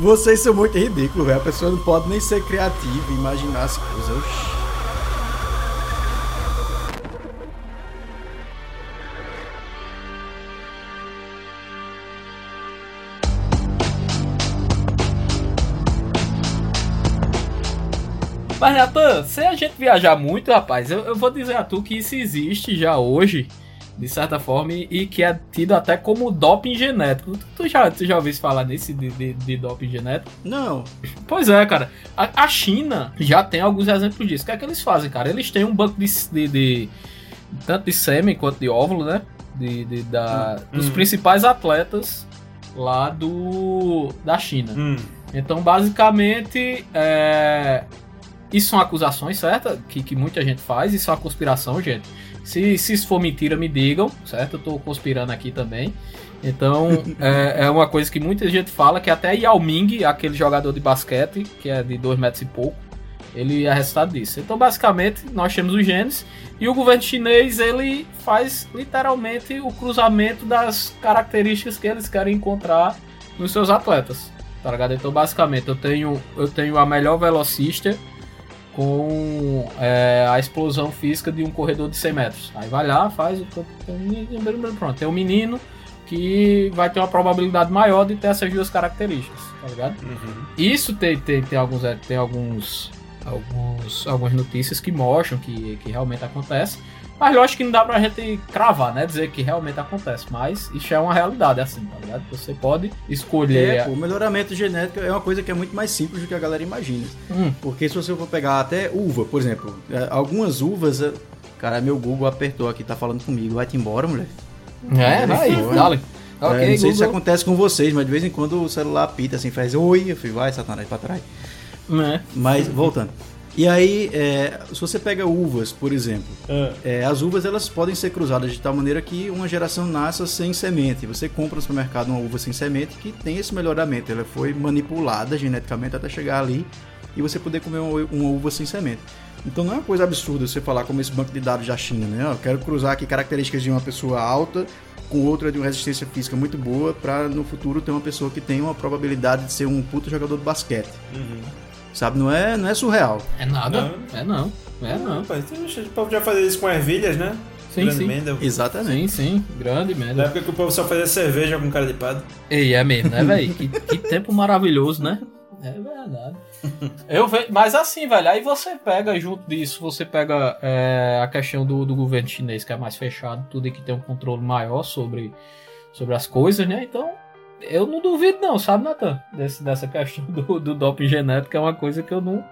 S5: Vocês são muito ridículos, velho. A pessoa não pode nem ser criativa e imaginar as coisas.
S6: Mas, Natan, se a gente viajar muito, rapaz, eu, eu vou dizer a tu que isso existe já hoje, de certa forma, e, que é tido até como doping genético. Tu, já, tu já ouviu falar nisso de, de, de doping genético?
S5: Não,
S6: Pois é, cara. A, a China já tem alguns exemplos disso. O que é que eles fazem, cara? Eles têm um banco de, de, de- tanto de sêmen quanto de óvulo, né? De, da, dos principais atletas lá do da China.
S4: Hum.
S6: Então, basicamente, é, isso são acusações, certo? Que, que muita gente faz, isso é uma conspiração, gente. Se, se isso for mentira, me digam, certo? Eu tô conspirando aqui também. Então, *laughs* é, é uma coisa que muita gente fala, que até Yao Ming, aquele jogador de basquete, que é de 2 metros e pouco, ele é resultado disso. Então, basicamente, nós temos os genes e o governo chinês, ele faz literalmente o cruzamento das características que eles querem encontrar nos seus atletas. Tá ligado? Então, basicamente, eu tenho, eu tenho a melhor velocista com é, a explosão física de um corredor de 100 metros. Aí vai lá, faz o. Pronto, tem um menino que vai ter uma probabilidade maior de ter essas duas características, tá ligado? Isso tem, tem, tem alguns. é, Tem alguns. Alguns, algumas notícias que mostram que, que realmente acontece. Mas lógico que não dá pra gente cravar, né? Dizer que realmente acontece. Mas isso é uma realidade, assim, tá ligado? Você pode escolher.
S5: É, pô, o melhoramento genético é uma coisa que é muito mais simples do que a galera imagina.
S6: Hum.
S5: Porque se você for pegar até uva, por exemplo, é, algumas uvas. é, Cara, meu Google apertou aqui, tá falando comigo. Vai-te embora, mulher.
S6: É, vai,
S5: Foi.
S6: dale.
S5: É, não sei se isso
S6: Google.
S5: acontece com vocês, mas de vez em quando o celular apita assim, faz oi, eu fui, vai, Satanás, pra trás.
S6: É.
S5: Mas, voltando. E aí, é, se você pega uvas, por exemplo,
S4: Ah.
S5: é, as uvas elas podem ser cruzadas de tal maneira que uma geração nasça sem semente. Você compra no supermercado uma uva sem semente que tem esse melhoramento. Ela foi manipulada geneticamente até chegar ali e você poder comer uma, uma uva sem semente. Então não é uma coisa absurda você falar como esse banco de dados da China, né? Eu quero cruzar aqui características de uma pessoa alta com outra de uma resistência física muito boa para no futuro ter uma pessoa que tem uma probabilidade de ser um puto jogador de basquete. Sabe? Não é, não é surreal.
S6: É nada. É não. É não.
S4: Rapaz, o povo já fazia isso com ervilhas, né?
S6: Sim,
S4: Grande
S6: sim.
S4: Mendel.
S5: Exatamente.
S6: Sim, sim. Grande
S4: Na
S6: merda.
S4: época que o povo só fazia cerveja com cara de pado.
S6: Ei, é mesmo, né, velho? Que, que tempo maravilhoso, né? É verdade. Eu vejo, mas assim, velho, aí você pega junto disso, você pega é, a questão do, do governo chinês, que é mais fechado, tudo e que tem um controle maior sobre, sobre as coisas, né? Então, eu não duvido não, sabe, Nathan? Desse, dessa questão do, do doping genético, é uma coisa que eu não,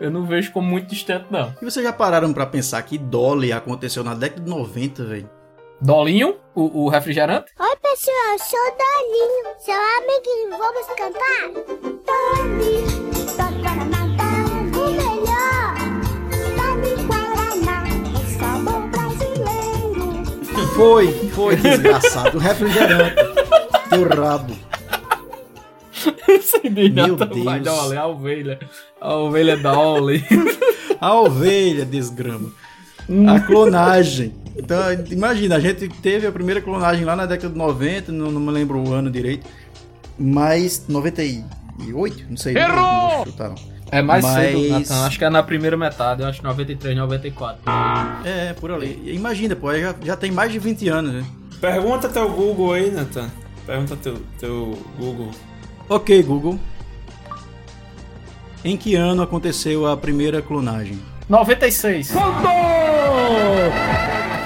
S6: eu não vejo como muito distante, não.
S5: E vocês já pararam pra pensar que Dolly aconteceu na década de 90, velho?
S6: Dolinho, o, o refrigerante?
S7: Oi, pessoal, eu sou o Dolinho, seu amiguinho. Vamos cantar? Doli, Guaraná, o melhor. Doli Guaraná, é sabor brasileiro.
S5: Foi, foi, desgraçado. O refrigerante. Teu rabo. *laughs* Meu Deus.
S6: Dolly, a ovelha. A ovelha Dolly. *laughs*
S5: A ovelha desgrama. A clonagem. Então, imagina, a gente teve a primeira clonagem lá na década de 90, não, não me lembro o ano direito, mas 98, não sei.
S2: Errou!
S5: não não.
S6: É mais
S5: Mas-
S6: cedo, Nathan. Acho que é na primeira metade. Eu acho 93, 94.
S5: É, por ali. Imagina, pô, já, já tem mais de 20 anos, né?
S4: Pergunta teu Google aí, Nathan. Pergunta teu, teu Google.
S5: Ok, Google. Em que ano aconteceu a primeira clonagem?
S6: 96.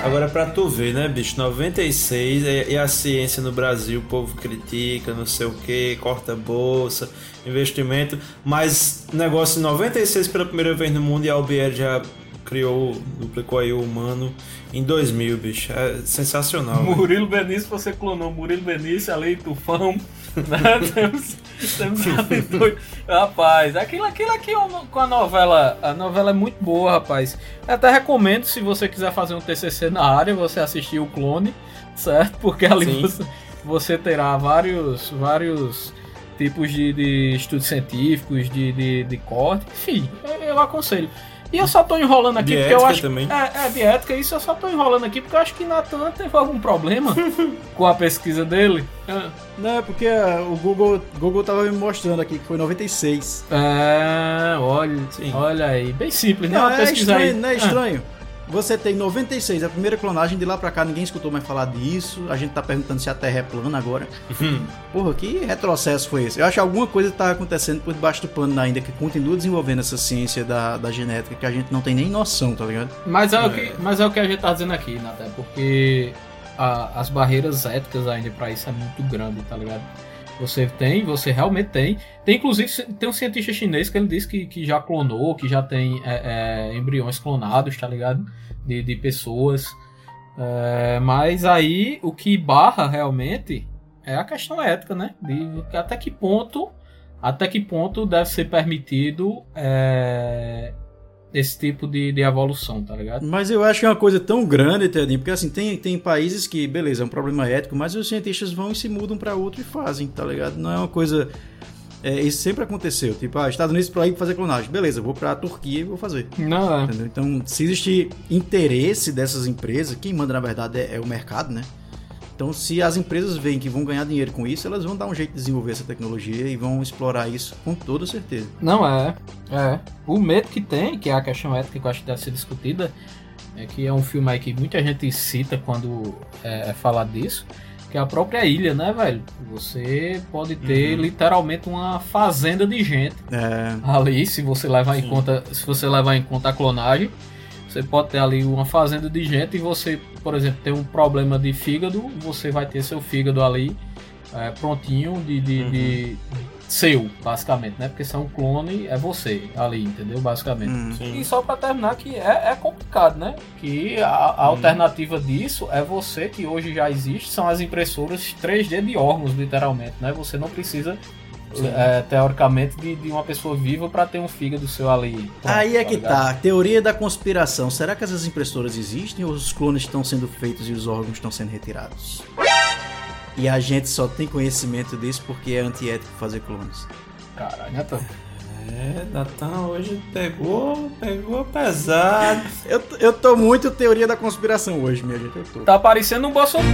S4: Agora pra tu ver, né, bicho? 96 e, e a ciência no Brasil, o povo critica, não sei o que, corta bolsa, investimento. Mas negócio em 96 pela primeira vez no mundo e a Albier já criou, duplicou aí o humano em 2000, bicho. É sensacional.
S6: Murilo Benício, você clonou Murilo Benício, ali, Tufão. *laughs* Né? *laughs* temos, temos. *laughs* Rapaz, aquilo, aquilo aqui é com a novela. A novela é muito boa, rapaz. Eu até recomendo, se você quiser fazer um TCC na área, você assistir o clone, certo? Porque ali você, você terá vários, vários tipos de, de estudos científicos, de, de, de corte. Enfim, eu aconselho. E eu só tô enrolando aqui
S4: De
S6: porque eu
S4: ética
S6: acho.
S4: também.
S6: É, é, de ética, isso eu só tô enrolando aqui porque eu acho que Natan teve algum problema *laughs* com a pesquisa dele. É.
S5: Não, é porque ah, o Google, Google tava me mostrando aqui que foi 96.
S6: É, olha,
S4: Sim.
S6: olha aí, bem simples, né?
S5: Não,
S6: Uma
S5: é
S6: pesquisa
S5: estranho,
S6: aí.
S5: não é estranho. Você tem 96, a primeira clonagem de lá pra cá, ninguém escutou mais falar disso. A gente tá perguntando se a Terra é plana agora. Porra, que retrocesso foi esse? Eu acho que alguma coisa tá acontecendo por debaixo do pano ainda, que continua desenvolvendo essa ciência da, da genética que a gente não tem nem noção, tá ligado?
S6: Mas é, O que, mas é o que a gente tá dizendo aqui, Natan, porque a- as barreiras éticas ainda pra isso é muito grande, tá ligado? Você tem, você realmente tem. Tem inclusive tem um cientista chinês que ele disse que, que já clonou, que já tem é, é, embriões clonados, tá ligado? De, de pessoas. É, mas aí o que barra realmente é a questão ética, né? De até que ponto, até que ponto deve ser permitido é, esse tipo de, de evolução, tá ligado?
S5: Mas eu acho que é uma coisa tão grande, Tedinho, porque assim, tem, tem países que, beleza, é um problema ético, mas os cientistas vão e se mudam pra outro e fazem, tá ligado? Não é uma coisa. É, isso sempre aconteceu. Tipo, ah, Estados Unidos pra ir fazer clonagem. Beleza, vou pra Turquia e vou fazer.
S6: Não, é.
S5: Entendeu? Então, se existe interesse dessas empresas, quem manda na verdade é, é o mercado, né? Então, se as empresas veem que vão ganhar dinheiro com isso, elas vão dar um jeito de desenvolver essa tecnologia e vão explorar isso com toda certeza.
S6: Não é. É. O medo que tem, que é a questão ética que eu acho que deve ser discutida, é que é um filme aí que muita gente cita quando é, é falar disso, que é a própria ilha, né, velho? Você pode ter literalmente uma fazenda de gente
S5: É,
S6: ali, se você levar em
S4: Sim.
S6: conta, se você levar em conta a clonagem, você pode ter ali uma fazenda de gente e você, por exemplo, tem um problema de fígado, você vai ter seu fígado ali é, prontinho de, de, de- seu, basicamente, né? Porque se é um clone, é você ali, entendeu? Basicamente.
S5: hum.
S4: Sim.
S6: E só pra terminar que é, é complicado, né? Que a, a alternativa disso é você que hoje já existe, são as impressoras 3D de órgãos, literalmente, né? Você não precisa é, teoricamente de, de uma pessoa viva pra ter um fígado seu ali. Pronto,
S5: Aí é que
S6: ligado?
S5: tá, teoria da conspiração. Será que essas impressoras existem ou os clones estão sendo feitos e os órgãos estão sendo retirados? E a gente só tem conhecimento disso porque é antiético fazer clones.
S6: Caralho, Tom?
S4: É, Natan hoje pegou, pegou pesado. *laughs*
S5: Eu, eu tô muito teoria da conspiração hoje, minha gente. Eu tô.
S6: Tá parecendo um Bolsonaro.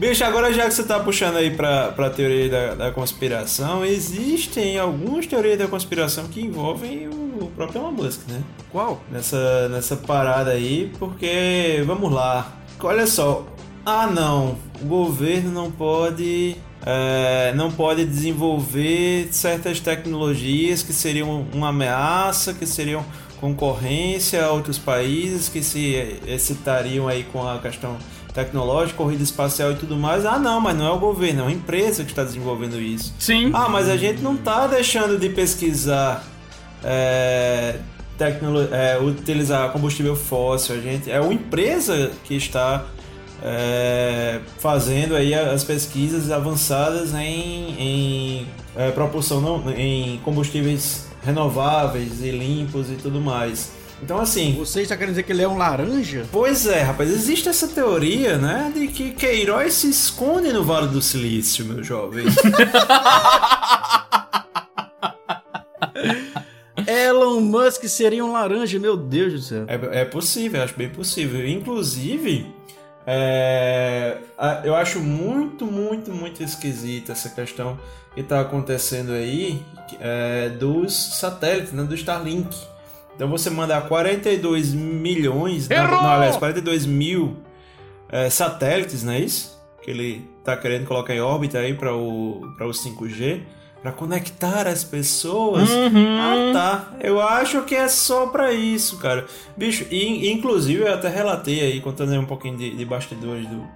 S4: Bicho, agora já que você tá puxando aí pra, pra teoria da, da conspiração, existem algumas teorias da conspiração que envolvem o, o próprio Elon Musk, né?
S5: Qual?
S4: Nessa, nessa parada aí, porque, vamos lá, olha só, ah não, o governo não pode, é, não pode desenvolver certas tecnologias que seriam uma ameaça, que seriam concorrência a outros países, que se excitariam aí com a questão tecnológica, corrida espacial e tudo mais. Ah não, mas não é o governo, é uma empresa que está desenvolvendo isso.
S6: Sim.
S4: Ah, mas a gente não tá deixando de pesquisar é, tecnolo- é, utilizar combustível fóssil. A gente, é uma empresa que está é, fazendo aí as pesquisas avançadas em, em é, propulsão não, em combustíveis renováveis e limpos e tudo mais. Então assim,
S5: Você está querendo dizer que ele é um laranja?
S4: Pois é, rapaz, existe essa teoria, né, de que Queiroz se esconde no Vale do Silício, meu jovem. *laughs*
S5: Elon Musk seria um laranja, meu Deus do céu.
S4: É, é possível, acho bem possível. Inclusive, é, eu acho muito, muito, muito esquisita essa questão que está acontecendo aí é, dos satélites, né, do Starlink. Então você mandar 42 milhões, não,
S6: Errou!
S4: não, aliás, 42 mil é, satélites, não é isso? Que ele tá querendo colocar em órbita aí para o, para o 5G, para conectar as pessoas. Ah, tá. Eu acho que é só pra isso, cara. Bicho, e, inclusive eu até relatei aí, contando aí um pouquinho de, de bastidores do,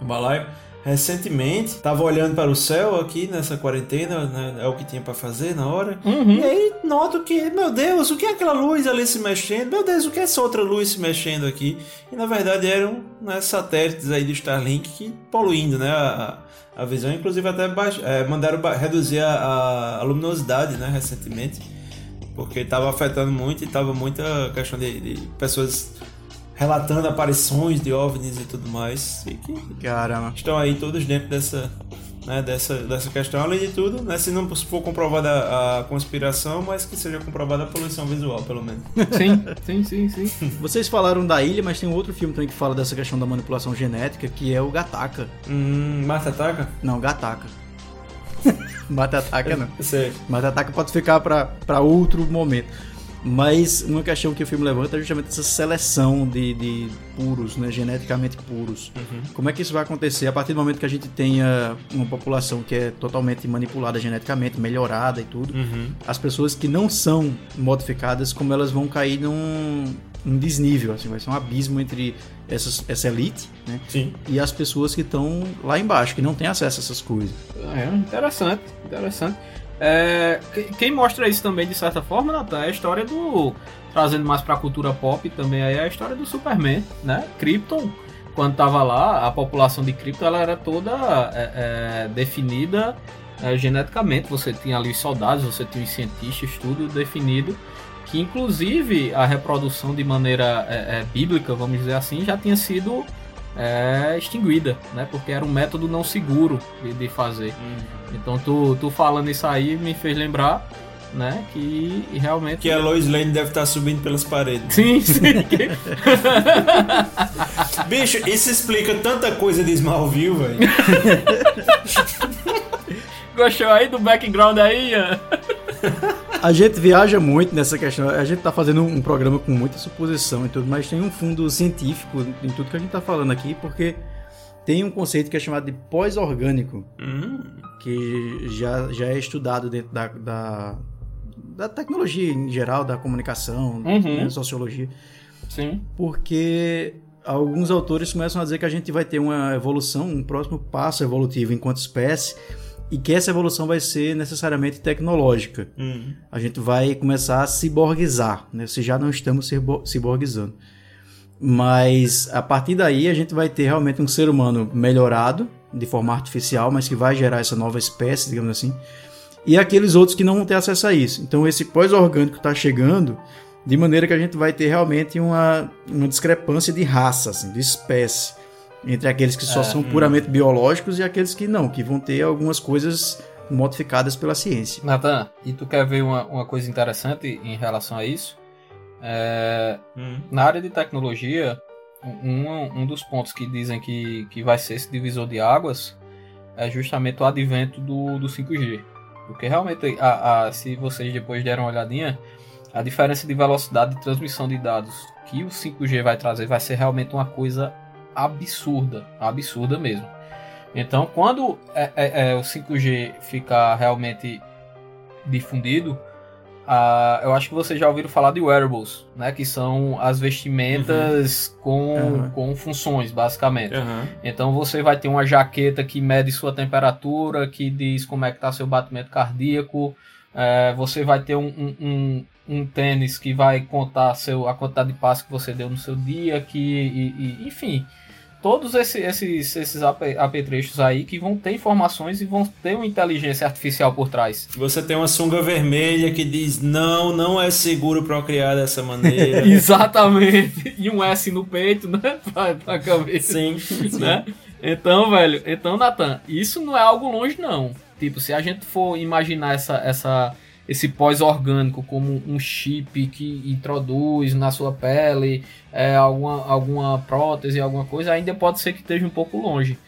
S4: do balaio. Recentemente, tava olhando para o céu aqui nessa quarentena, né, é o que tinha pra fazer na hora. E aí noto que, meu Deus, o que é aquela luz ali se mexendo? Meu Deus, o que é essa outra luz se mexendo aqui? E na verdade eram né, satélites aí do Starlink que poluindo, né? A, a visão, inclusive até baix- é, mandaram reduzir a, a- luminosidade, né, recentemente, porque estava afetando muito e tava muita questão de, de pessoas relatando aparições de OVNIs e tudo mais, e que
S5: Caramba.
S4: estão aí todos dentro dessa, né, dessa, dessa questão. Além de tudo, né, se não for comprovada a conspiração, mas que seja comprovada a poluição visual, pelo menos. *laughs*
S6: Sim, sim, sim, sim.
S5: Vocês falaram da ilha, mas tem um outro filme também que fala dessa questão da manipulação genética, que é o Gataca.
S4: Hum, Marta Ataca?
S5: Não, Gataca. *laughs* Mata Ataca não.
S4: Sei.
S5: Mas ataque pode ficar pra pra outro momento. Mas uma questão que o filme levanta é justamente essa seleção de, de puros, né, geneticamente puros. Como é que isso vai acontecer a partir do momento que a gente tenha uma população que é totalmente manipulada geneticamente, melhorada e tudo? As pessoas que não são modificadas, como elas vão cair num, desnível, assim, vai ser um abismo entre essas, essa elite, né,
S4: Sim.
S5: e as pessoas que estão lá embaixo, que não têm acesso a essas coisas.
S6: É, interessante, interessante. É, que- quem mostra isso também, de certa forma, Natan, é a história do. Trazendo mais pra cultura pop também aí, é a história do Superman, né? Krypton, quando tava lá, a população de Krypton ela era toda é, é, definida é, geneticamente. Você tinha ali os soldados, você tinha os cientistas, tudo definido. Que inclusive a reprodução de maneira é, bíblica, vamos dizer assim, já tinha sido é, extinguida, né? Porque era um método não seguro de, de fazer. Então tu, tu falando isso aí me fez lembrar, né? Que realmente.
S4: Que a Lois Lane deve estar subindo pelas paredes.
S6: Sim, sim. *laughs*
S4: Bicho, isso explica tanta coisa de Smallville, velho.
S6: Gostou aí do background aí, Ian? *laughs*
S5: A gente viaja muito nessa questão. A gente tá fazendo um programa com muita suposição e tudo, mas tem um fundo científico em tudo que a gente tá falando aqui, porque tem um conceito que é chamado de pós-orgânico,
S4: Hum,
S5: que já, já é estudado dentro da, da, da tecnologia em geral, da comunicação,
S6: Uhum.
S5: né, sociologia,
S6: Sim.
S5: porque alguns autores começam a dizer que a gente vai ter uma evolução, um próximo passo evolutivo enquanto espécie, e que essa evolução vai ser necessariamente tecnológica
S4: hum.
S5: a gente vai começar a ciborguizar, né? Se já não estamos cibo- ciborguizando. Mas a partir daí a gente vai ter realmente um ser humano melhorado de forma artificial, mas que vai gerar essa nova espécie, digamos assim. E aqueles outros que não vão ter acesso a isso. Então esse pós-orgânico está chegando de maneira que a gente vai ter realmente uma, uma discrepância de raça, assim, de espécie. Entre aqueles que só são puramente biológicos e aqueles que não, que vão ter algumas coisas modificadas pela ciência.
S6: Natan, e tu quer ver uma, uma coisa interessante em relação a isso? É,
S4: Hum.
S6: na área de tecnologia, um, um dos pontos que dizem que, que vai ser esse divisor de águas é justamente o advento do, do 5G. Porque realmente, a, a- se vocês depois deram uma olhadinha, a diferença de velocidade de transmissão de dados que o 5G vai trazer vai ser realmente uma coisa absurda, absurda mesmo. Então, quando é, é- é, o 5G ficar realmente difundido, ah, eu acho que vocês já ouviram falar de wearables, né? Que são as vestimentas com,
S5: Uhum.
S6: com funções, basicamente.
S4: Aham.
S6: Então você vai ter uma jaqueta que mede sua temperatura, que diz como é que tá seu batimento cardíaco. É, você vai ter um, um, um, um tênis que vai contar seu, a quantidade de passos que você deu no seu dia, que, e- e- enfim. Todos esse- esses, esses ap- apetrechos aí que vão ter informações e vão ter uma inteligência artificial por trás.
S4: Você tem uma sunga vermelha que diz não, não é seguro procriar dessa maneira. *laughs*
S6: Exatamente. E um S no peito, né? *laughs* Pra, pra cabeça.
S4: sim, sim.
S6: né? Então, velho, então, Nathan, isso não é algo longe, não. Tipo, se a gente for imaginar essa, essa, esse pós-orgânico como um chip que introduz na sua pele é, alguma, alguma prótese, alguma coisa, ainda pode ser que esteja um pouco longe.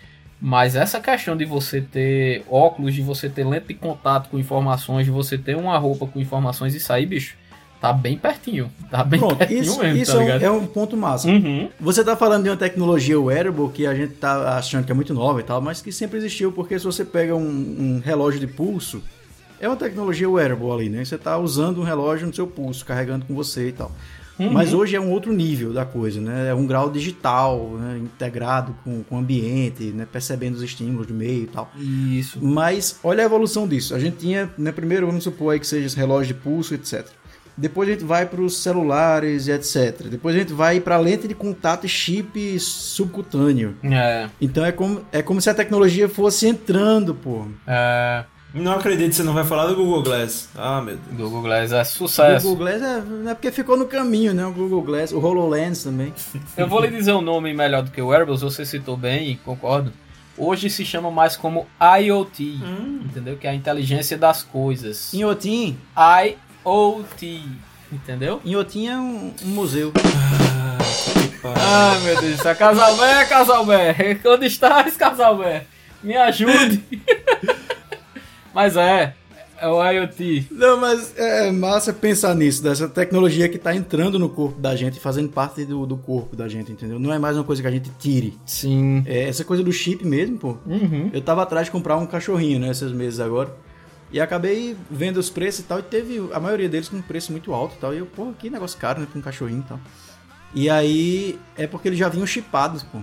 S6: Mas essa questão de você ter óculos, de você ter lente de contato com informações, de você ter uma roupa com informações, isso aí, bicho, tá bem pertinho. Tá bem
S5: Pronto,
S6: pertinho
S5: isso,
S6: mesmo,
S5: isso
S6: tá
S5: é, um,
S6: ligado?
S5: é um ponto massa.
S6: Uhum.
S5: Você tá falando de uma tecnologia wearable que a gente tá achando que é muito nova e tal, mas que sempre existiu, porque se você pega um, um relógio de pulso, é uma tecnologia wearable ali, né? Você tá usando um relógio no seu pulso, carregando com você e tal. Mas hoje é um outro nível da coisa, né? É um grau digital, né? integrado com, com o ambiente, né? percebendo os estímulos do meio e tal.
S6: Isso.
S5: Mas olha a evolução disso. A gente tinha, né, primeiro vamos supor aí que seja esse relógio de pulso, etc. Depois a gente vai para os celulares e etc. Depois a gente vai para lente de contato chip subcutâneo.
S6: É,
S5: Então é como, é como se a tecnologia fosse entrando, pô.
S6: é.
S4: Não acredito que você não vai falar do Google Glass. Ah, meu Deus.
S6: Google Glass é
S5: O
S6: sucesso.
S5: Google Glass é, é porque ficou no caminho, né? O Google Glass, o HoloLens também. *laughs*
S6: Eu vou lhe dizer um nome melhor do que o Wearables, você citou bem e concordo. Hoje se chama mais como IoT, entendeu? Que é a inteligência das coisas.
S5: Inhotim,
S6: IoT, entendeu?
S5: Inhotim é um, um museu.
S6: Ai meu Deus do céu, Casalbé, Casalbé, onde estás, Casalbé? Me ajude. *laughs* Mas é, é o IoT.
S5: Não, mas é massa pensar nisso, dessa tecnologia que tá entrando no corpo da gente, fazendo parte do, do corpo da gente, entendeu? Não é mais uma coisa que a gente tire.
S6: Sim.
S5: É essa coisa do chip mesmo, pô.
S6: Uhum.
S5: Eu tava atrás de comprar um cachorrinho, né, esses meses agora. E acabei vendo os preços e tal, e teve a maioria deles com um preço muito alto e tal. E eu, pô, que negócio caro, né, com um cachorrinho e tal. E aí, é porque eles já vinham chipados, pô.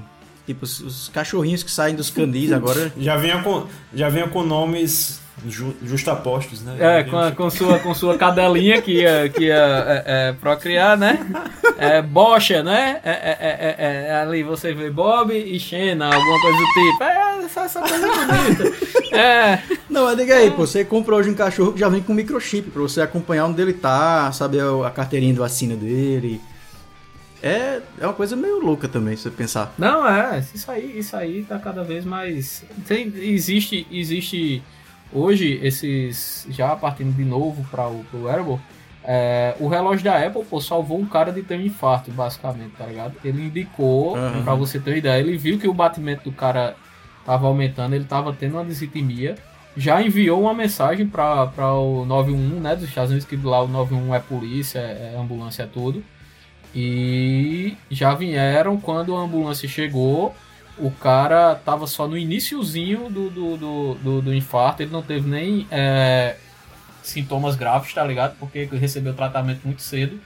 S5: Tipo, os, os cachorrinhos que saem dos *laughs* canis agora.
S4: Já vinha com, já vinha com nomes ju, justapostos, né?
S6: É, com, a- com, sua, com sua cadelinha que ia, que ia é, é, procriar, né? É, bocha, né? É, é, é, é, é, ali você vê Bob e Xena, alguma coisa do tipo. É, essa, essa coisa bonita. É,
S5: Não, mas diga aí, pô, você compra hoje um cachorro que já vem com microchip pra você acompanhar onde ele tá, saber a a carteirinha de vacina dele. É, é uma coisa meio louca também, se você pensar.
S6: Não, é, isso aí, isso aí tá cada vez mais. Tem, existe, existe hoje esses. Já partindo de novo para o wearable, é, o relógio da Apple pô, salvou um cara de ter um infarto, basicamente, tá ligado? Ele indicou,
S5: Aham.
S6: pra você ter uma ideia, ele viu que o batimento do cara tava aumentando, ele tava tendo uma desritmia. Já enviou uma mensagem para o 911, né, dos Estados Unidos, que lá o 911 é polícia, é ambulância, é tudo. E já vieram quando a ambulância chegou. O cara tava só no iniciozinho do, do, do, do, do infarto, ele não teve nem é, sintomas graves, tá ligado? Porque recebeu tratamento muito cedo.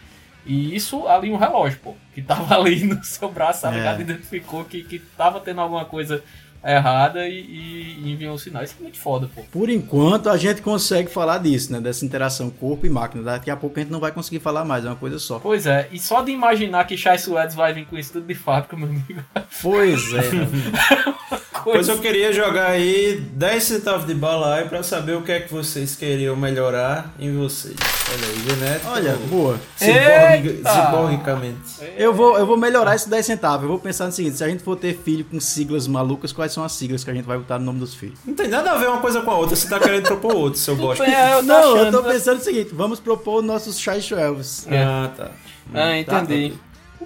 S6: E isso ali um relógio, pô, que tava *laughs* ali no seu braço, tá
S5: É.
S6: ligado? Identificou que, que tava tendo alguma coisa errada e, e enviou um sinal. Isso é muito foda, pô.
S5: Por enquanto, a gente consegue falar disso, né? Dessa interação corpo e máquina. Daqui a pouco a gente não vai conseguir falar mais, é uma coisa só.
S6: Pois é, e só de imaginar que Chai Suedes vai vir com isso tudo de fábrica, meu amigo.
S5: Pois é. *laughs*
S4: Pois eu queria jogar aí 10 centavos de bala aí pra saber o que é que vocês queriam melhorar em vocês. Olha aí, genética.
S5: Olha, boa.
S4: Ciborgicamente.
S5: Eu vou, eu vou melhorar esses 10 centavos. Eu vou pensar no seguinte: se a gente for ter filho com siglas malucas, quais são as siglas que a gente vai botar no nome dos filhos?
S4: Não tem nada a ver uma coisa com a outra, você tá querendo propor outro, seu bosta.
S6: É, eu tô
S5: Não, eu
S6: achando,
S5: tô pensando o seguinte: vamos propor nossos Chai Elves.
S4: Ah, tá.
S6: Ah, entendi.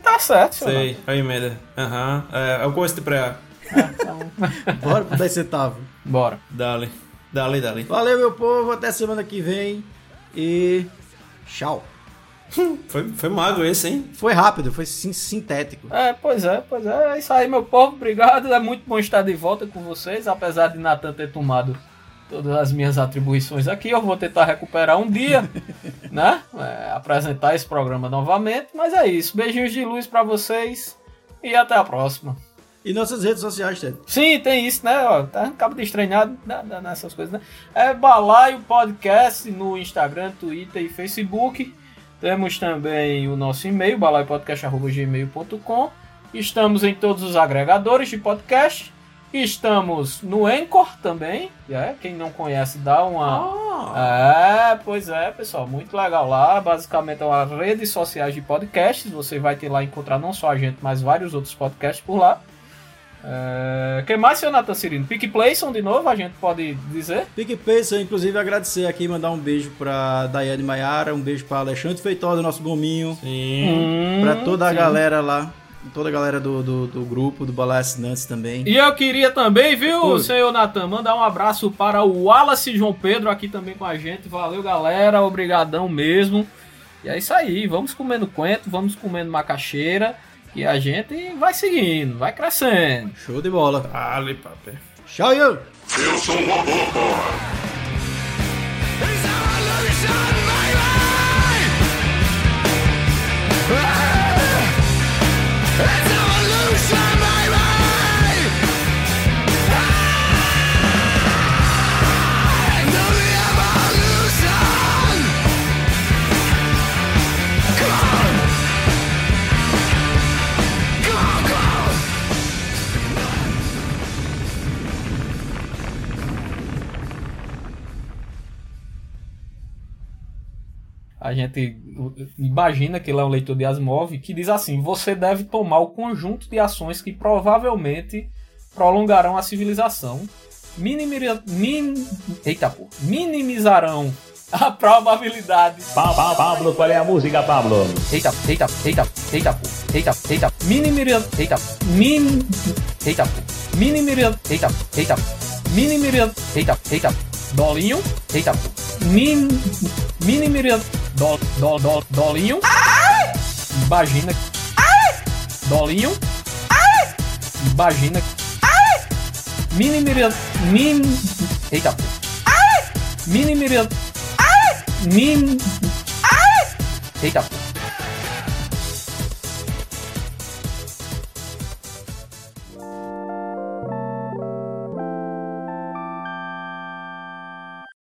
S6: Tá certo, senhor.
S4: Sei, a emenda. Aham. É, eu gosto de pré. *laughs*
S5: Bora pro 10 centavos.
S6: Bora.
S4: Dale. Dale, dale.
S5: Valeu, meu povo. Até semana que vem. E. Tchau.
S4: Foi, foi mago esse, hein?
S5: Foi rápido, foi sin- sintético.
S6: É, pois é, pois é. É isso aí, meu povo. Obrigado. É muito bom estar de volta com vocês. Apesar de Natan ter tomado todas as minhas atribuições aqui, eu vou tentar recuperar um dia, *laughs* né? É, apresentar esse programa novamente. Mas é isso. Beijinhos de luz pra vocês. E até a próxima.
S5: E nossas redes sociais, Ted?
S6: Sim, tem isso, né? Ó, tá acabo de estranhar né, nessas coisas, né? É Balaio Podcast no Instagram, Twitter e Facebook. Temos também o nosso e-mail, balaiopodcast.gmail.com. Estamos em todos os agregadores de podcast. Estamos no Anchor também. É, quem não conhece, dá uma. É, pois é, pessoal, muito legal lá. Basicamente é uma rede sociais de podcasts. Você vai ter lá encontrar não só a gente, mas vários outros podcasts por lá. É, quem mais, seu Nathan Cirino? Pick Playson de novo, a gente pode dizer?
S5: PicPay, inclusive agradecer aqui, mandar um beijo pra Daiane Maiara, um beijo pra Alexandre Feitosa, nosso gominho,
S6: Sim.
S5: pra toda a
S6: sim.
S5: galera lá, toda a galera do, do, do grupo, do Balai Assinantes também.
S6: E eu queria também, viu,
S5: Oi.
S6: senhor Natan, mandar um abraço para o Wallace João Pedro aqui também com a gente. Valeu, galera. Obrigadão mesmo. E é isso aí. Vamos comendo coentro, vamos comendo macaxeira. E a gente vai seguindo, vai crescendo.
S5: Show de bola.
S4: Ali, papai.
S5: Tchau, eu!
S3: Eu sou um robô, porra.
S6: A gente imagina que ele é um leitor de Asimov que diz assim: você deve tomar o conjunto de ações que provavelmente prolongarão a civilização, minimira- min- Eita, pô, minimizarão a probabilidade.
S9: Pablo, qual é a música, Pablo?
S6: Eita, eita, eita, eita, pô, eita, eita, minimira, eita, min, eita, pô, minimira, eita, eita, minimira, eita, eita, dolinho, eita, min, minimira, do, do, do, dolinho, imagina, dolinho, imagina, minimira, min, eita, pô, minimira, min, eita, pô.